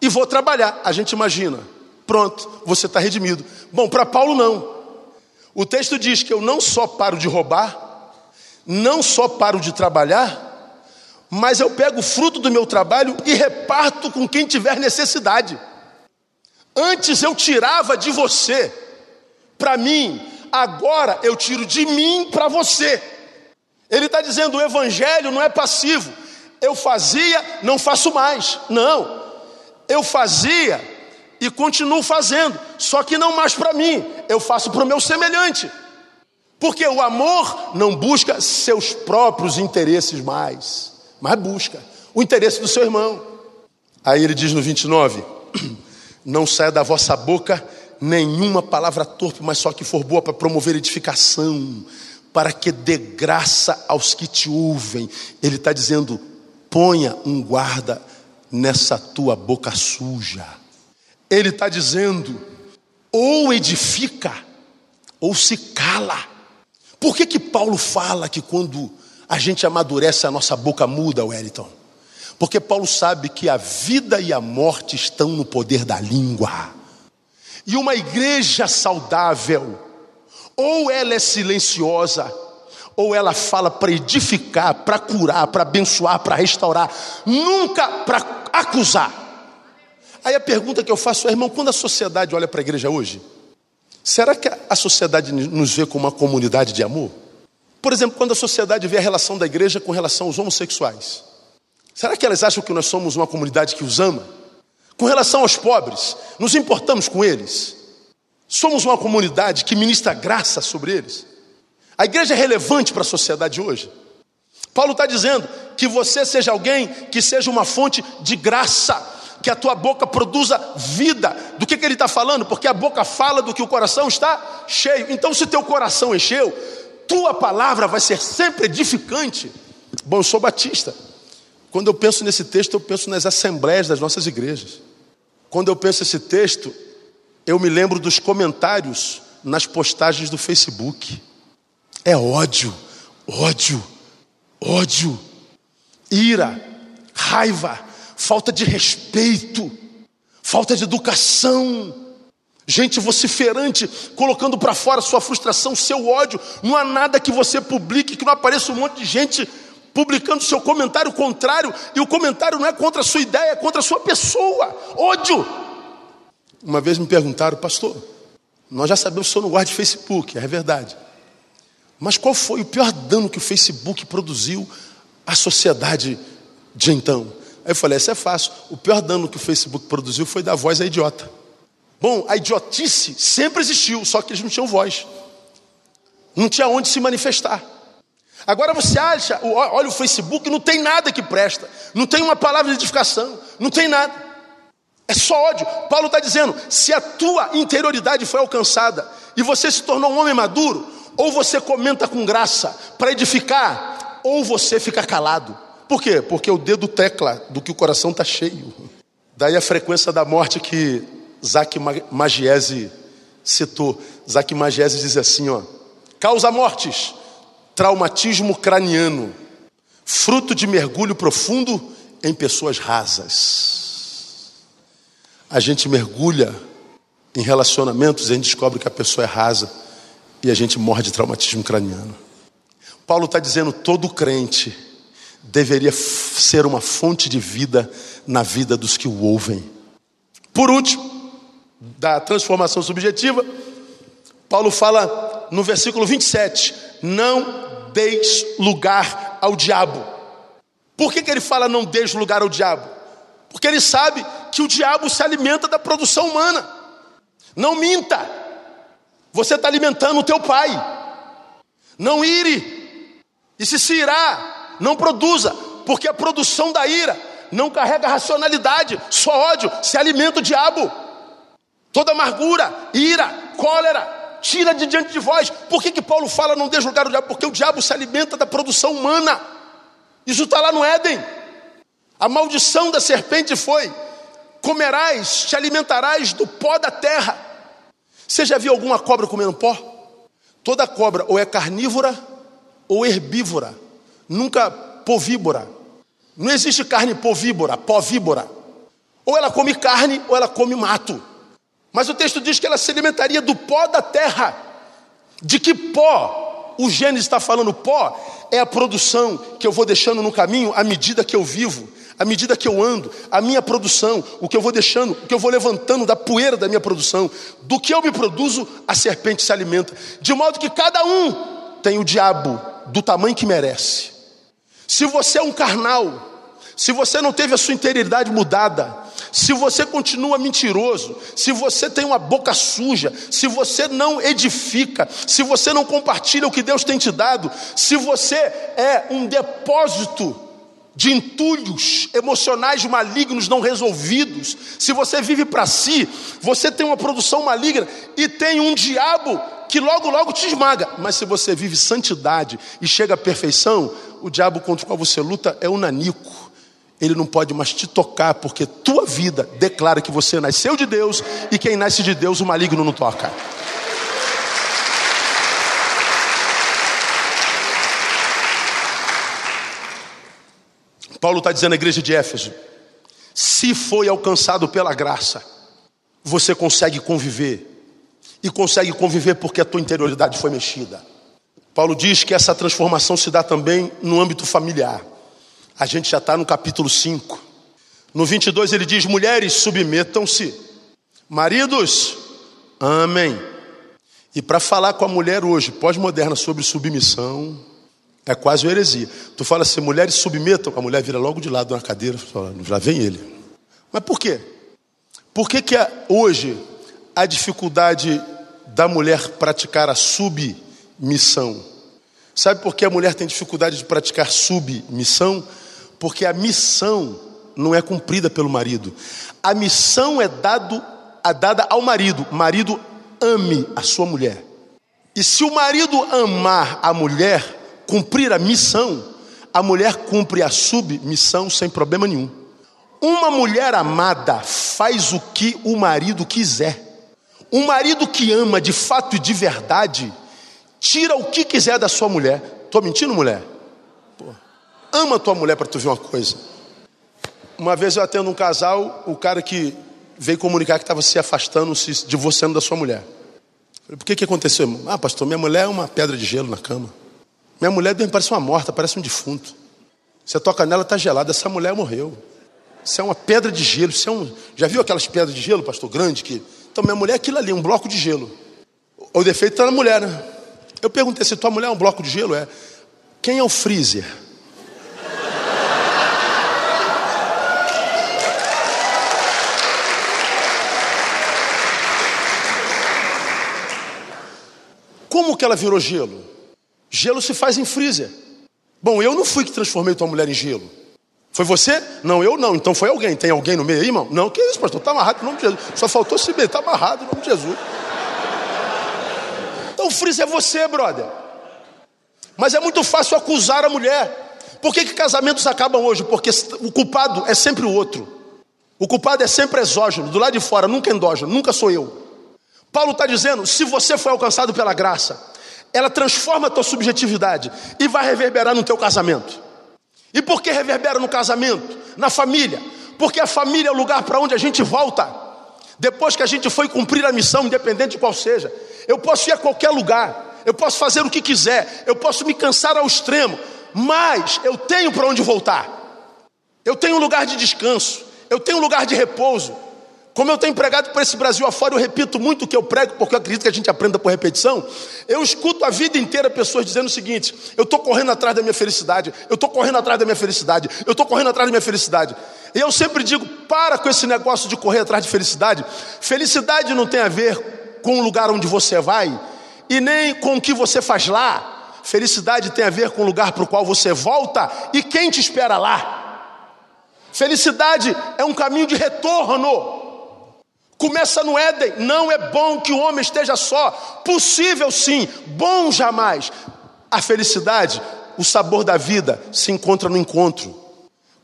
e vou trabalhar. A gente imagina, pronto, você está redimido. Bom, para Paulo não. O texto diz que eu não só paro de roubar, não só paro de trabalhar, mas eu pego o fruto do meu trabalho e reparto com quem tiver necessidade. Antes eu tirava de você para mim, agora eu tiro de mim para você. Ele está dizendo: o evangelho não é passivo, eu fazia, não faço mais. Não, eu fazia e continuo fazendo, só que não mais para mim, eu faço para o meu semelhante. Porque o amor não busca seus próprios interesses mais, mas busca o interesse do seu irmão. Aí ele diz no 29: <clears throat> Não saia da vossa boca nenhuma palavra torpe, mas só que for boa para promover edificação, para que dê graça aos que te ouvem. Ele está dizendo: ponha um guarda nessa tua boca suja. Ele está dizendo, ou edifica, ou se cala. Por que que Paulo fala que quando a gente amadurece a nossa boca muda, Wellington? Porque Paulo sabe que a vida e a morte estão no poder da língua. E uma igreja saudável, ou ela é silenciosa, ou ela fala para edificar, para curar, para abençoar, para restaurar, nunca para acusar. Aí a pergunta que eu faço é, irmão, quando a sociedade olha para a igreja hoje, será que a sociedade nos vê como uma comunidade de amor? Por exemplo, quando a sociedade vê a relação da igreja com relação aos homossexuais, será que elas acham que nós somos uma comunidade que os ama? Com relação aos pobres, nos importamos com eles? Somos uma comunidade que ministra graça sobre eles. A igreja é relevante para a sociedade hoje. Paulo está dizendo que você seja alguém que seja uma fonte de graça, que a tua boca produza vida. Do que, que ele está falando? Porque a boca fala do que o coração está cheio. Então, se teu coração encheu, tua palavra vai ser sempre edificante. Bom, eu sou batista. Quando eu penso nesse texto, eu penso nas assembleias das nossas igrejas. Quando eu penso nesse texto, eu me lembro dos comentários nas postagens do Facebook. É ódio, ódio ódio, ira, raiva, falta de respeito, falta de educação. Gente vociferante, colocando para fora sua frustração, seu ódio. Não há nada que você publique que não apareça um monte de gente publicando seu comentário contrário, e o comentário não é contra a sua ideia, é contra a sua pessoa. Ódio. Uma vez me perguntaram, pastor, nós já sabemos que o senhor não guarda de Facebook, é verdade. Mas qual foi o pior dano que o Facebook produziu à sociedade de então? Aí eu falei: essa é fácil. O pior dano que o Facebook produziu foi dar voz à idiota. Bom, a idiotice sempre existiu, só que eles não tinham voz. Não tinha onde se manifestar. Agora você acha, olha o Facebook, não tem nada que presta, não tem uma palavra de edificação, não tem nada. É só ódio. Paulo está dizendo: se a tua interioridade foi alcançada e você se tornou um homem maduro, ou você comenta com graça para edificar, ou você fica calado. Por quê? Porque o dedo tecla do que o coração está cheio. Daí a frequência da morte que Zac Magiese citou. Zac Magiese diz assim: ó, causa mortes, traumatismo craniano, fruto de mergulho profundo em pessoas rasas. A gente mergulha em relacionamentos e a gente descobre que a pessoa é rasa e a gente morre de traumatismo craniano. Paulo está dizendo: todo crente deveria ser uma fonte de vida na vida dos que o ouvem. Por último, da transformação subjetiva, Paulo fala no versículo 27: Não deis lugar ao diabo. Por que, que ele fala não deis lugar ao diabo? Porque ele sabe que o diabo se alimenta da produção humana. Não minta. Você está alimentando o teu pai. Não ire. E se se irá, não produza, porque a produção da ira não carrega racionalidade, só ódio, se alimenta o diabo. Toda amargura, ira, cólera, tira de diante de vós. Por que, que Paulo fala não deixe lugar o diabo? Porque o diabo se alimenta da produção humana. Isso está lá no Éden. A maldição da serpente foi: comerás, te alimentarás do pó da terra. Você já viu alguma cobra comendo pó? Toda cobra ou é carnívora ou herbívora, nunca povíbora. Não existe carne povíbora, povíbora. Ou ela come carne ou ela come mato. Mas o texto diz que ela se alimentaria do pó da terra. De que pó? O Gênesis está falando pó é a produção que eu vou deixando no caminho à medida que eu vivo à medida que eu ando, a minha produção, o que eu vou deixando, o que eu vou levantando da poeira da minha produção, do que eu me produzo, a serpente se alimenta, de modo que cada um tem o diabo do tamanho que merece. Se você é um carnal, se você não teve a sua interioridade mudada, se você continua mentiroso, se você tem uma boca suja, se você não edifica, se você não compartilha o que Deus tem te dado, se você é um depósito de entulhos emocionais malignos não resolvidos, se você vive para si, você tem uma produção maligna e tem um diabo que logo, logo te esmaga. Mas se você vive santidade e chega à perfeição, o diabo contra o qual você luta é o nanico. Ele não pode mais te tocar, porque tua vida declara que você nasceu de Deus e quem nasce de Deus, o maligno não toca. Paulo está dizendo à igreja de Éfeso: se foi alcançado pela graça, você consegue conviver. E consegue conviver porque a tua interioridade foi mexida. Paulo diz que essa transformação se dá também no âmbito familiar. A gente já está no capítulo 5. No 22 ele diz: Mulheres, submetam-se. Maridos, amém. E para falar com a mulher hoje, pós-moderna, sobre submissão, é quase uma heresia. Tu fala assim, mulheres submetam, a mulher vira logo de lado na cadeira, fala, já vem ele. Mas por quê? Por que, que hoje a dificuldade da mulher praticar a submissão. Sabe por que a mulher tem dificuldade de praticar submissão? Porque a missão não é cumprida pelo marido. A missão é dado, é dada ao marido. Marido ame a sua mulher. E se o marido amar a mulher, cumprir a missão, a mulher cumpre a submissão sem problema nenhum. Uma mulher amada faz o que o marido quiser. Um marido que ama de fato e de verdade, tira o que quiser da sua mulher. Estou mentindo, mulher? Ama tua mulher para tu ver uma coisa. Uma vez eu atendo um casal, o cara que veio comunicar que estava se afastando, se divorciando da sua mulher. Falei, por que, que aconteceu? Ah, pastor, minha mulher é uma pedra de gelo na cama. Minha mulher parece uma morta, parece um defunto. Você toca nela, está gelada. Essa mulher morreu. Isso é uma pedra de gelo. Isso é um... Já viu aquelas pedras de gelo, pastor, grande? Que... Então, minha mulher é aquilo ali, um bloco de gelo. O defeito está na mulher, né? Eu perguntei se tua mulher é um bloco de gelo. É. Quem é o freezer? Como que ela virou gelo? Gelo se faz em freezer. Bom, eu não fui que transformei tua mulher em gelo. Foi você? Não, eu não. Então foi alguém. Tem alguém no meio aí, irmão? Não, que isso, pastor? Está amarrado em nome de Jesus. Só faltou se meter, está amarrado em nome de Jesus. Então o freezer é você, brother. Mas é muito fácil acusar a mulher. Por que, que casamentos acabam hoje? Porque o culpado é sempre o outro. O culpado é sempre exógeno, do lado de fora, nunca endógeno, nunca sou eu. Paulo está dizendo: se você foi alcançado pela graça, ela transforma a tua subjetividade e vai reverberar no teu casamento. E por que reverbera no casamento? Na família. Porque a família é o lugar para onde a gente volta. Depois que a gente foi cumprir a missão, independente de qual seja. Eu posso ir a qualquer lugar, eu posso fazer o que quiser, eu posso me cansar ao extremo, mas eu tenho para onde voltar. Eu tenho um lugar de descanso, eu tenho um lugar de repouso, como eu tenho pregado para esse Brasil afora, eu repito muito o que eu prego, porque eu acredito que a gente aprenda por repetição. Eu escuto a vida inteira pessoas dizendo o seguinte: eu estou correndo atrás da minha felicidade, eu estou correndo atrás da minha felicidade, eu estou correndo atrás da minha felicidade. E eu sempre digo: para com esse negócio de correr atrás de felicidade. Felicidade não tem a ver com o lugar onde você vai, e nem com o que você faz lá. Felicidade tem a ver com o lugar para o qual você volta e quem te espera lá. Felicidade é um caminho de retorno. Começa no Éden. Não é bom que o homem esteja só. Possível sim, bom jamais. A felicidade, o sabor da vida se encontra no encontro.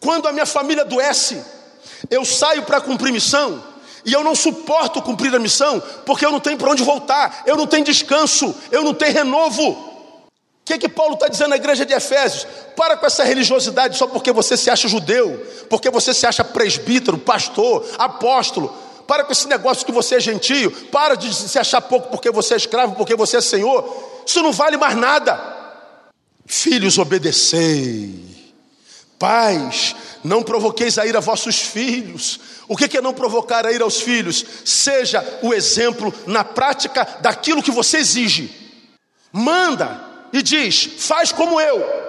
Quando a minha família adoece, eu saio para cumprir missão e eu não suporto cumprir a missão porque eu não tenho para onde voltar, eu não tenho descanso, eu não tenho renovo. O que, que Paulo está dizendo na igreja de Efésios? Para com essa religiosidade só porque você se acha judeu, porque você se acha presbítero, pastor, apóstolo. Para com esse negócio que você é gentio. Para de se achar pouco porque você é escravo, porque você é senhor. Isso não vale mais nada. Filhos, obedecei. Pais, não provoqueis a ira a vossos filhos. O que é não provocar a ira aos filhos? Seja o exemplo na prática daquilo que você exige. Manda e diz: faz como eu.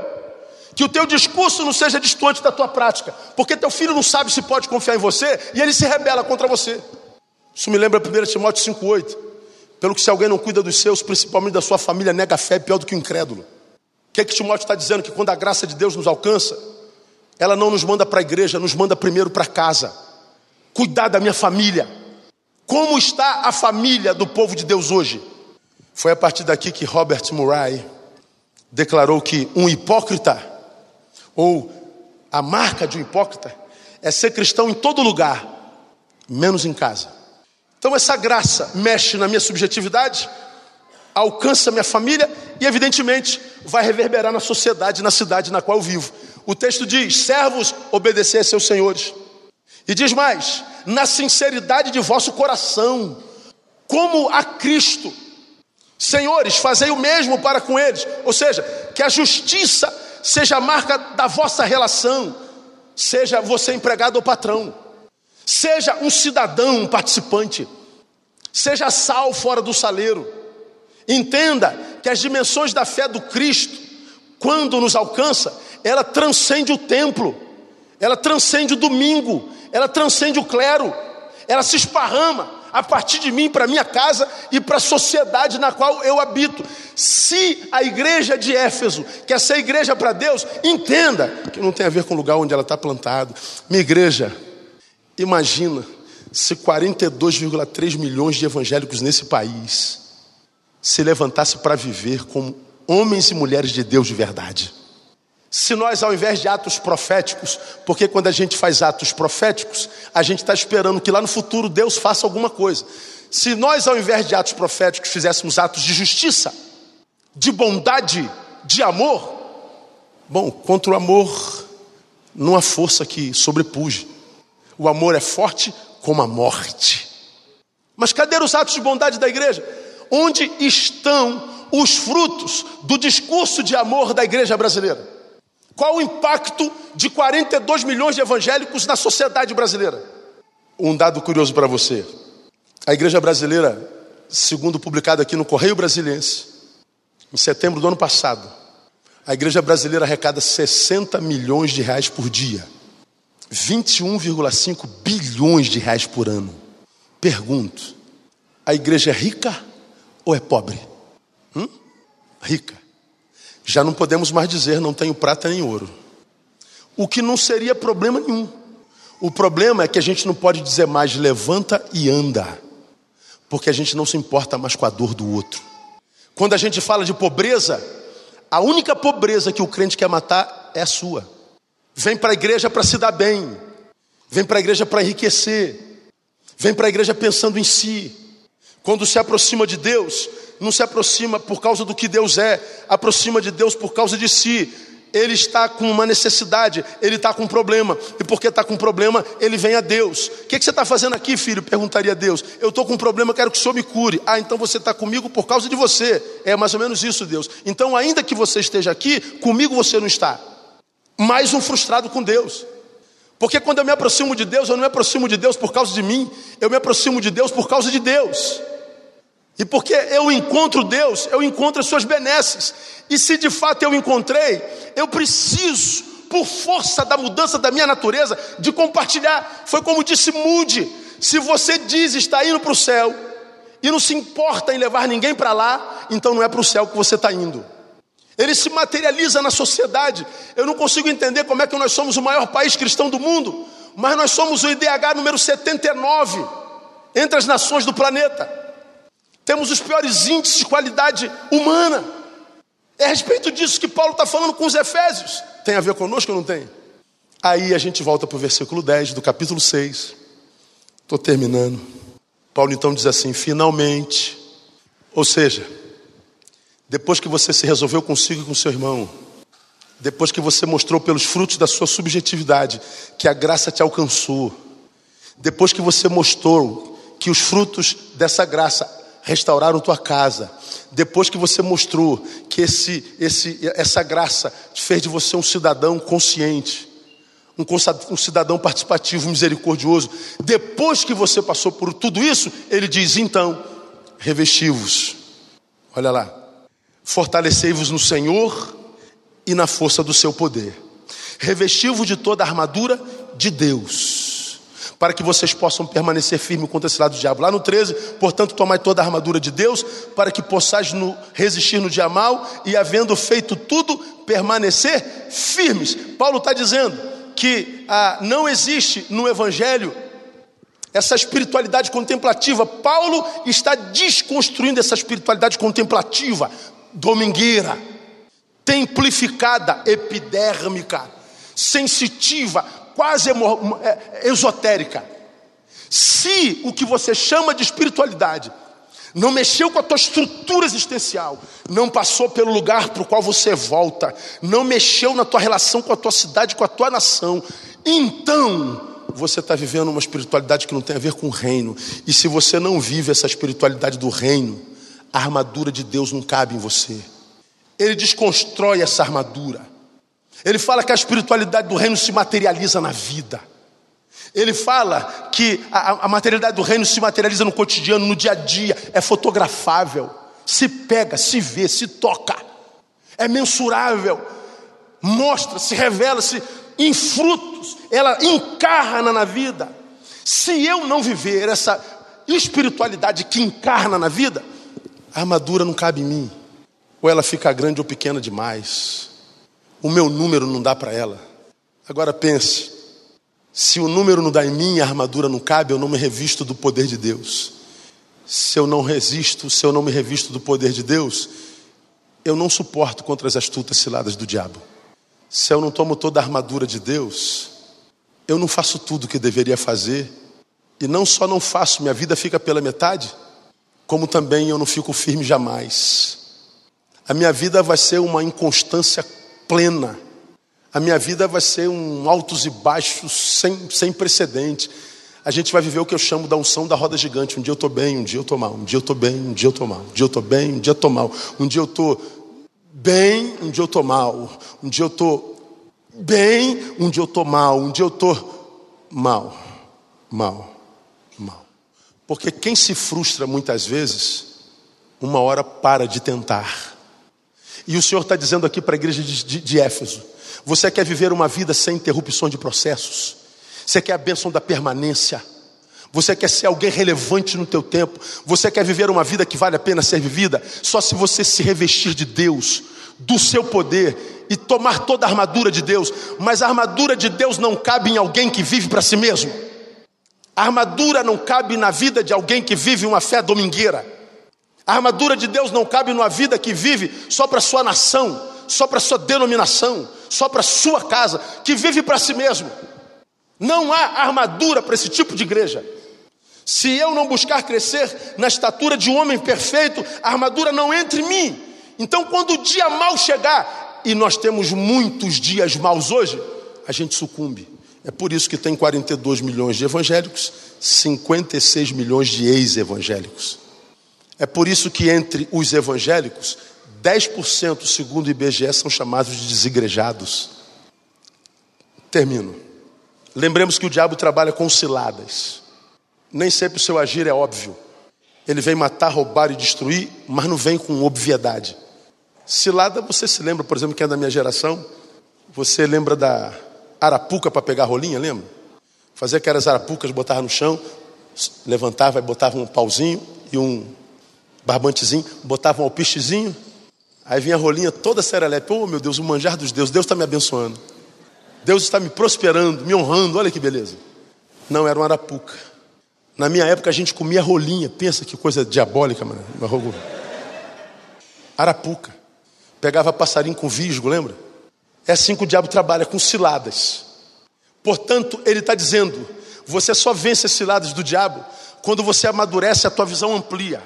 Que o teu discurso não seja distante da tua prática, porque teu filho não sabe se pode confiar em você e ele se rebela contra você. Isso me lembra 1 Timóteo 5,8. Pelo que se alguém não cuida dos seus, principalmente da sua família, nega a fé, pior do que o incrédulo. O que é que Timóteo está dizendo? Que quando a graça de Deus nos alcança, ela não nos manda para a igreja, nos manda primeiro para casa. Cuidar da minha família. Como está a família do povo de Deus hoje? Foi a partir daqui que Robert Murray declarou que um hipócrita ou a marca de um hipócrita é ser cristão em todo lugar, menos em casa. Então essa graça mexe na minha subjetividade, alcança minha família e evidentemente vai reverberar na sociedade, na cidade na qual eu vivo. O texto diz: servos, obedecer a seus senhores. E diz mais: na sinceridade de vosso coração, como a Cristo. Senhores, fazei o mesmo para com eles. Ou seja, que a justiça seja a marca da vossa relação, seja você empregado ou patrão, seja um cidadão, um participante, seja sal fora do saleiro. Entenda que as dimensões da fé do Cristo, quando nos alcança, ela transcende o templo, ela transcende o domingo, ela transcende o clero, ela se esparrama a partir de mim, para minha casa e para a sociedade na qual eu habito. Se a igreja de Éfeso quer ser igreja para Deus, entenda que não tem a ver com o lugar onde ela está plantada. Minha igreja, imagina se 42,3 milhões de evangélicos nesse país se levantasse para viver como homens e mulheres de Deus de verdade. Se nós, ao invés de atos proféticos, porque quando a gente faz atos proféticos, a gente está esperando que lá no futuro Deus faça alguma coisa. Se nós, ao invés de atos proféticos, fizéssemos atos de justiça, de bondade, de amor, bom, contra o amor não há força que sobrepuje. O amor é forte como a morte. Mas cadê os atos de bondade da igreja? Onde estão os frutos do discurso de amor da igreja brasileira? Qual o impacto de 42 milhões de evangélicos na sociedade brasileira? Um dado curioso para você. A igreja brasileira, segundo publicado aqui no Correio Brasiliense, em setembro do ano passado, a igreja brasileira arrecada 60 milhões de reais por dia. 21,5 bilhões de reais por ano. Pergunto: a igreja é rica ou é pobre? Hum? Rica já não podemos mais dizer não tenho prata nem ouro. O que não seria problema nenhum. O problema é que a gente não pode dizer mais levanta e anda, porque a gente não se importa mais com a dor do outro. Quando a gente fala de pobreza, a única pobreza que o crente quer matar é a sua. Vem para a igreja para se dar bem, vem para a igreja para enriquecer, vem para a igreja pensando em si. Quando se aproxima de Deus, não se aproxima por causa do que Deus é, aproxima de Deus por causa de si. Ele está com uma necessidade, ele está com um problema, e porque está com um problema, ele vem a Deus. O que, que você está fazendo aqui, filho? Perguntaria Deus. Eu estou com um problema, quero que o Senhor me cure. Ah, então você está comigo por causa de você. É mais ou menos isso, Deus. Então, ainda que você esteja aqui, comigo você não está. Mais um frustrado com Deus. Porque quando eu me aproximo de Deus, eu não me aproximo de Deus por causa de mim, eu me aproximo de Deus por causa de Deus. E porque eu encontro Deus, eu encontro as suas benesses. E se de fato eu encontrei, eu preciso, por força da mudança da minha natureza, de compartilhar. Foi como disse Mude: se você diz está indo para o céu e não se importa em levar ninguém para lá, então não é para o céu que você está indo. Ele se materializa na sociedade. Eu não consigo entender como é que nós somos o maior país cristão do mundo, mas nós somos o IDH número 79 entre as nações do planeta. Temos os piores índices de qualidade humana. É a respeito disso que Paulo está falando com os Efésios. Tem a ver conosco ou não tem? Aí a gente volta para o versículo 10 do capítulo 6. Estou terminando. Paulo então diz assim: finalmente, ou seja, depois que você se resolveu consigo e com seu irmão, depois que você mostrou pelos frutos da sua subjetividade que a graça te alcançou, depois que você mostrou que os frutos dessa graça restauraram tua casa. Depois que você mostrou que esse, esse, essa graça fez de você um cidadão consciente, um, cidadão participativo, misericordioso. Depois que você passou por tudo isso, ele diz: então, revestivos. Olha lá. Fortalecei-vos no Senhor e na força do seu poder. Revestivos de toda a armadura de Deus para que vocês possam permanecer firmes contra esse lado do diabo. Lá no 13, portanto, tomai toda a armadura de Deus, para que possais no, resistir no dia mal e, havendo feito tudo, permanecer firmes. Paulo está dizendo que ah, não existe no Evangelho essa espiritualidade contemplativa. Paulo está desconstruindo essa espiritualidade contemplativa, domingueira, templificada, epidérmica, sensitiva, quase é, esotérica. Se o que você chama de espiritualidade não mexeu com a tua estrutura existencial, não passou pelo lugar para o qual você volta, não mexeu na tua relação com a tua cidade, com a tua nação, então você está vivendo uma espiritualidade que não tem a ver com o reino. E se você não vive essa espiritualidade do reino, a armadura de Deus não cabe em você. Ele desconstrói essa armadura. Ele fala que a espiritualidade do reino se materializa na vida. Ele fala que a, a, materialidade do reino se materializa no cotidiano, no dia a dia, é fotografável, se pega, se vê, se toca, é mensurável, mostra, se revela, se em frutos, ela encarna na vida. Se eu não viver essa espiritualidade que encarna na vida, a armadura não cabe em mim. Ou ela fica grande ou pequena demais. O meu número não dá para ela. Agora pense: se o número não dá em mim, a armadura não cabe, eu não me revisto do poder de Deus. Se eu não resisto, se eu não me revisto do poder de Deus, eu não suporto contra as astutas ciladas do diabo. Se eu não tomo toda a armadura de Deus, eu não faço tudo o que deveria fazer. E não só não faço, minha vida fica pela metade, como também eu não fico firme jamais. A minha vida vai ser uma inconstância plena. A minha vida vai ser um altos e baixos sem, sem precedente. A gente vai viver o que eu chamo da unção da roda gigante. Um dia eu estou bem, um dia eu estou mal. Um dia eu estou bem, um dia eu estou mal. Um dia eu estou bem, um dia eu estou mal. Um dia eu estou bem, um dia eu estou mal. Um dia eu estou bem, um dia eu estou mal. Um dia eu estou mal, mal. Porque quem se frustra muitas vezes, uma hora para de tentar. E o Senhor está dizendo aqui para a igreja de, de, de Éfeso: você quer viver uma vida sem interrupções de processos? Você quer a bênção da permanência? Você quer ser alguém relevante no teu tempo? Você quer viver uma vida que vale a pena ser vivida? Só se você se revestir de Deus, do seu poder e tomar toda a armadura de Deus. Mas a armadura de Deus não cabe em alguém que vive para si mesmo. A armadura não cabe na vida de alguém que vive uma fé domingueira. A armadura de Deus não cabe numa vida que vive só para sua nação, só para sua denominação, só para sua casa, que vive para si mesmo. Não há armadura para esse tipo de igreja. Se eu não buscar crescer na estatura de um homem perfeito, a armadura não entra em mim. Então, quando o dia mal chegar, e nós temos muitos dias maus hoje, a gente sucumbe. É por isso que tem 42 milhões de evangélicos, 56 milhões de ex-evangélicos. É por isso que entre os evangélicos, 10%, segundo o IBGE, são chamados de desigrejados. Termino. Lembremos que o diabo trabalha com ciladas. Nem sempre o seu agir é óbvio. Ele vem matar, roubar e destruir, mas não vem com obviedade. Cilada, você se lembra, por exemplo, que é da minha geração? Você lembra da arapuca para pegar rolinha, lembra? Fazia aquelas arapucas, botava no chão, levantava e botava um pauzinho e um barbantezinho, botava um alpichezinho, aí vinha a rolinha toda serelepe. Oh meu Deus, o manjar dos deuses, Deus está me abençoando. Deus está me prosperando, me honrando, olha que beleza. Não, era uma arapuca. Na minha época a gente comia rolinha, pensa que coisa diabólica, mano. Arapuca. Pegava passarinho com visgo, lembra? É assim que o diabo trabalha, com ciladas. Portanto, ele está dizendo: você só vence as ciladas do diabo quando você amadurece, a tua visão amplia.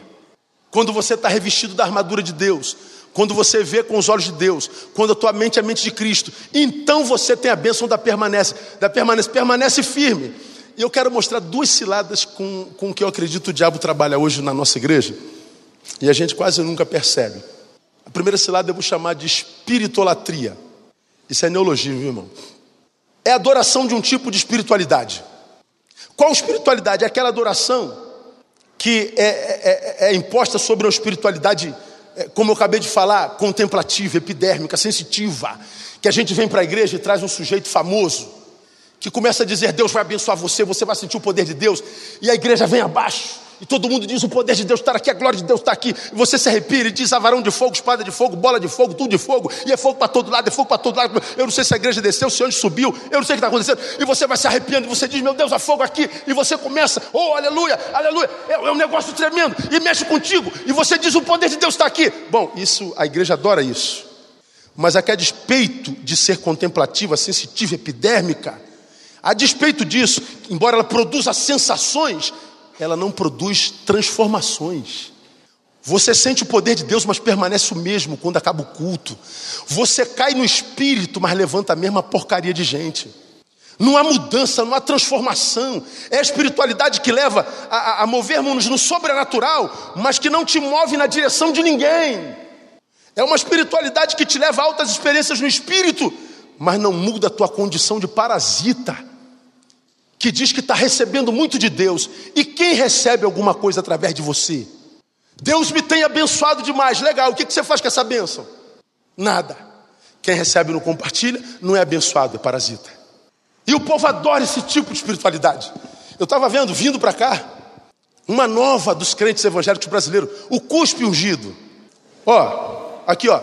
Quando você está revestido da armadura de Deus, quando você vê com os olhos de Deus, quando a tua mente é a mente de Cristo, então você tem a bênção da permanência, da permanência, permanece firme. E eu quero mostrar duas ciladas com, com que eu acredito o diabo trabalha hoje na nossa igreja, e a gente quase nunca percebe. A primeira cilada eu vou chamar de espiritolatria. Isso é neologismo, viu, irmão? É adoração de um tipo de espiritualidade. Qual espiritualidade? É aquela adoração que é, é, é, é imposta sobre uma espiritualidade é, como eu acabei de falar, contemplativa, epidérmica, sensitiva, que a gente vem para a igreja e traz um sujeito famoso, que começa a dizer: Deus vai abençoar você, você vai sentir o poder de Deus, e a igreja vem abaixo. E todo mundo diz: o poder de Deus está aqui, a glória de Deus está aqui. E você se arrepia e diz: avarão de fogo, espada de fogo, bola de fogo, tudo de fogo. E é fogo para todo lado, é fogo para todo lado. Eu não sei se a igreja desceu, se onde subiu, eu não sei o que está acontecendo. E você vai se arrepiando e você diz: meu Deus, há fogo aqui. E você começa: oh, aleluia, aleluia. É, é um negócio tremendo. E mexe contigo. E você diz: o poder de Deus está aqui. Bom, isso, a igreja adora isso. Mas aqui a despeito de ser contemplativa, sensitiva, epidérmica, a despeito disso, embora ela produza sensações, ela não produz transformações. Você sente o poder de Deus, mas permanece o mesmo quando acaba o culto. Você cai no espírito, mas levanta a mesma porcaria de gente. Não há mudança, não há transformação. É a espiritualidade que leva a, a, a no sobrenatural, mas que não te move na direção de ninguém. É uma espiritualidade que te leva a altas experiências no espírito, mas não muda a tua condição de parasita que diz que está recebendo muito de Deus. E quem recebe alguma coisa através de você? Deus me tem abençoado demais. Legal, o que, que você faz com essa bênção? Nada. Quem recebe não compartilha, não é abençoado, é parasita. E o povo adora esse tipo de espiritualidade. Eu estava vendo, vindo para cá, Uma nova dos crentes evangélicos brasileiros, o cuspe ungido. Ó, aqui ó.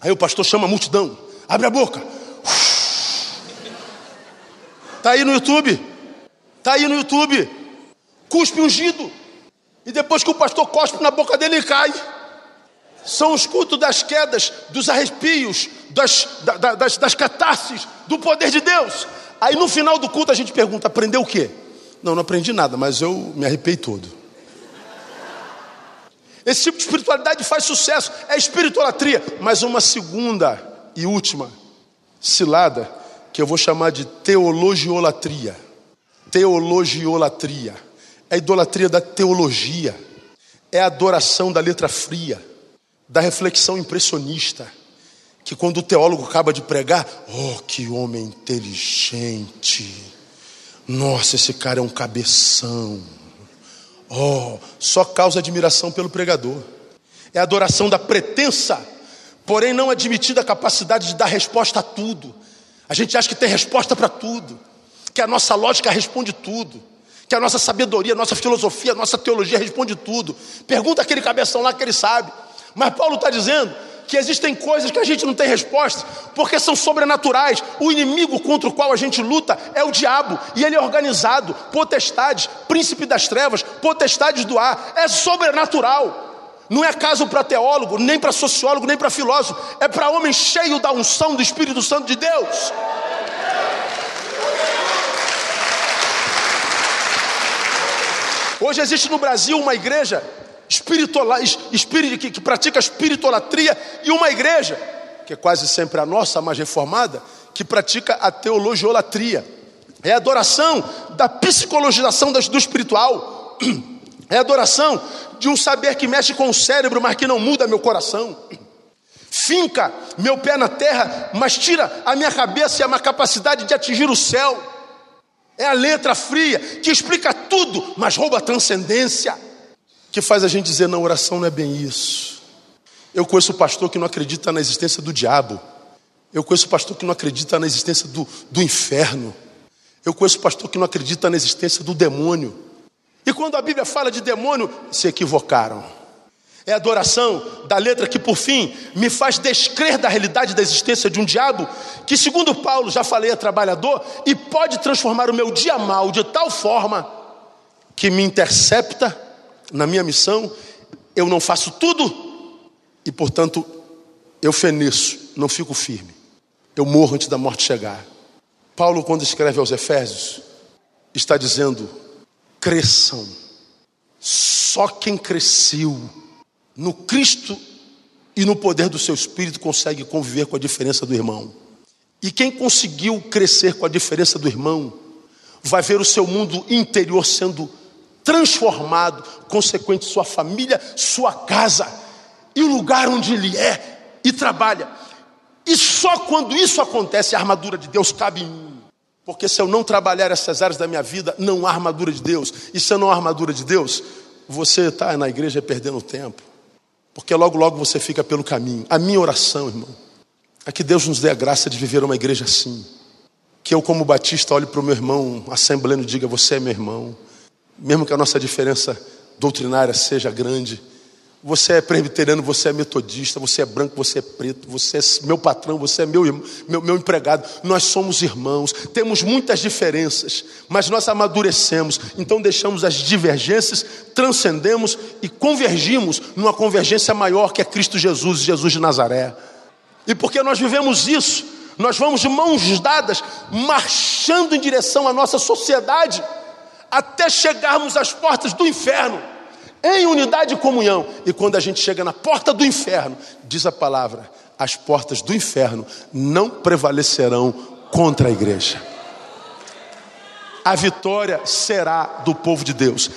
Aí o pastor chama a multidão, abre a boca. Tá aí no YouTube. Tá aí no YouTube. Cuspe ungido. E depois que o pastor cospe na boca dele, ele cai. São os cultos das quedas, dos arrepios, das, das, das catarses, do poder de Deus. Aí no final do culto a gente pergunta: aprendeu o quê? Não, não aprendi nada, mas eu me arrepiei todo. Esse tipo de espiritualidade faz sucesso, é espiritualatria. Mas uma segunda e última cilada, que eu vou chamar de teologiolatria. Teologiolatria. É a idolatria da teologia. É a adoração da letra fria, da reflexão impressionista. Que quando o teólogo acaba de pregar, oh, que homem inteligente nossa, esse cara é um cabeção. Oh, só causa admiração pelo pregador. É a adoração da pretensa, porém não admitida a capacidade de dar resposta a tudo. A gente acha que tem resposta para tudo, que a nossa lógica responde tudo, que a nossa sabedoria, a nossa filosofia, a nossa teologia responde tudo. Pergunta aquele cabeção lá que ele sabe. Mas Paulo está dizendo que existem coisas que a gente não tem resposta, porque são sobrenaturais. O inimigo contra o qual a gente luta é o diabo, e ele é organizado, potestades, príncipe das trevas, potestades do ar, é sobrenatural. Não é caso para teólogo, nem para sociólogo, nem para filósofo, é para homem cheio da unção do Espírito Santo de Deus. Hoje existe no Brasil uma igreja espiritual, espírito, que, que pratica espiritolatria, e uma igreja, que é quase sempre a nossa, mais reformada, que pratica a teologiolatria. É a adoração da psicologização do espiritual. <clears throat> É a adoração de um saber que mexe com o cérebro, mas que não muda meu coração. Finca meu pé na terra, mas tira a minha cabeça e a minha capacidade de atingir o céu. É a letra fria que explica tudo, mas rouba a transcendência que faz a gente dizer: não, oração não é bem isso. Eu conheço pastor que não acredita na existência do diabo. Eu conheço pastor que não acredita na existência do, do inferno. Eu conheço pastor que não acredita na existência do demônio. E quando a Bíblia fala de demônio, se equivocaram. É a adoração da letra que, por fim, me faz descrer da realidade da existência de um diabo, que, segundo Paulo, já falei, é trabalhador e pode transformar o meu dia mal de tal forma que me intercepta na minha missão, eu não faço tudo e, portanto, eu feneço, não fico firme. Eu morro antes da morte chegar. Paulo, quando escreve aos Efésios, está dizendo: cresçam. Só quem cresceu no Cristo e no poder do seu Espírito consegue conviver com a diferença do irmão. E quem conseguiu crescer com a diferença do irmão, vai ver o seu mundo interior sendo transformado, consequente sua família, sua casa e o lugar onde ele é e trabalha. E só quando isso acontece, a armadura de Deus cabe em mim. Porque se eu não trabalhar essas áreas da minha vida, não há armadura de Deus. E se eu não há armadura de Deus, você está na igreja perdendo tempo. Porque logo, logo você fica pelo caminho. A minha oração, irmão, é que Deus nos dê a graça de viver uma igreja assim. Que eu, como batista, olhe para o meu irmão assembleando e diga: Você é meu irmão mesmo que a nossa diferença doutrinária seja grande. Você é presbiteriano, você é metodista, você é branco, você é preto, você é meu patrão, você é meu, meu, meu empregado. Nós somos irmãos, temos muitas diferenças, mas nós amadurecemos, então deixamos as divergências, transcendemos e convergimos numa convergência maior que é Cristo Jesus, Jesus de Nazaré. E porque nós vivemos isso, nós vamos de mãos dadas, marchando em direção à nossa sociedade até chegarmos às portas do inferno, em unidade e comunhão. E quando a gente chega na porta do inferno, diz a palavra: as portas do inferno não prevalecerão contra a igreja. A vitória será do povo de Deus.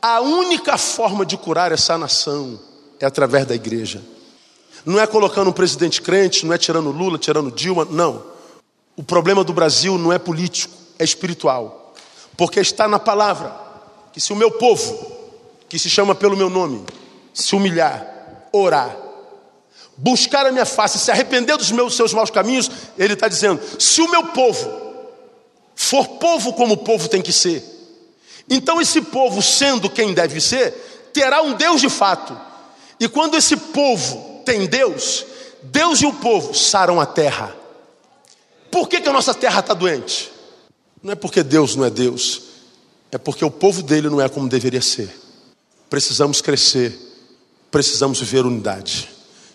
A única forma de curar essa nação é através da igreja. Não é colocando um presidente crente, não é tirando Lula, tirando Dilma, não. O problema do Brasil não é político, é espiritual. Porque está na palavra que se o meu povo, que se chama pelo meu nome, se humilhar, orar, buscar a minha face, se arrepender dos meus seus maus caminhos, ele está dizendo: se o meu povo for povo como o povo tem que ser, Então esse povo, sendo quem deve ser, terá um Deus de fato. E quando esse povo tem Deus, Deus e o povo saram a terra. Por que, que a nossa terra está doente? Não é porque Deus não é Deus, é porque o povo dele não é como deveria ser. Precisamos crescer, precisamos viver unidade.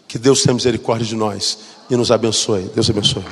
Que Deus tenha misericórdia de nós e nos abençoe. Deus abençoe.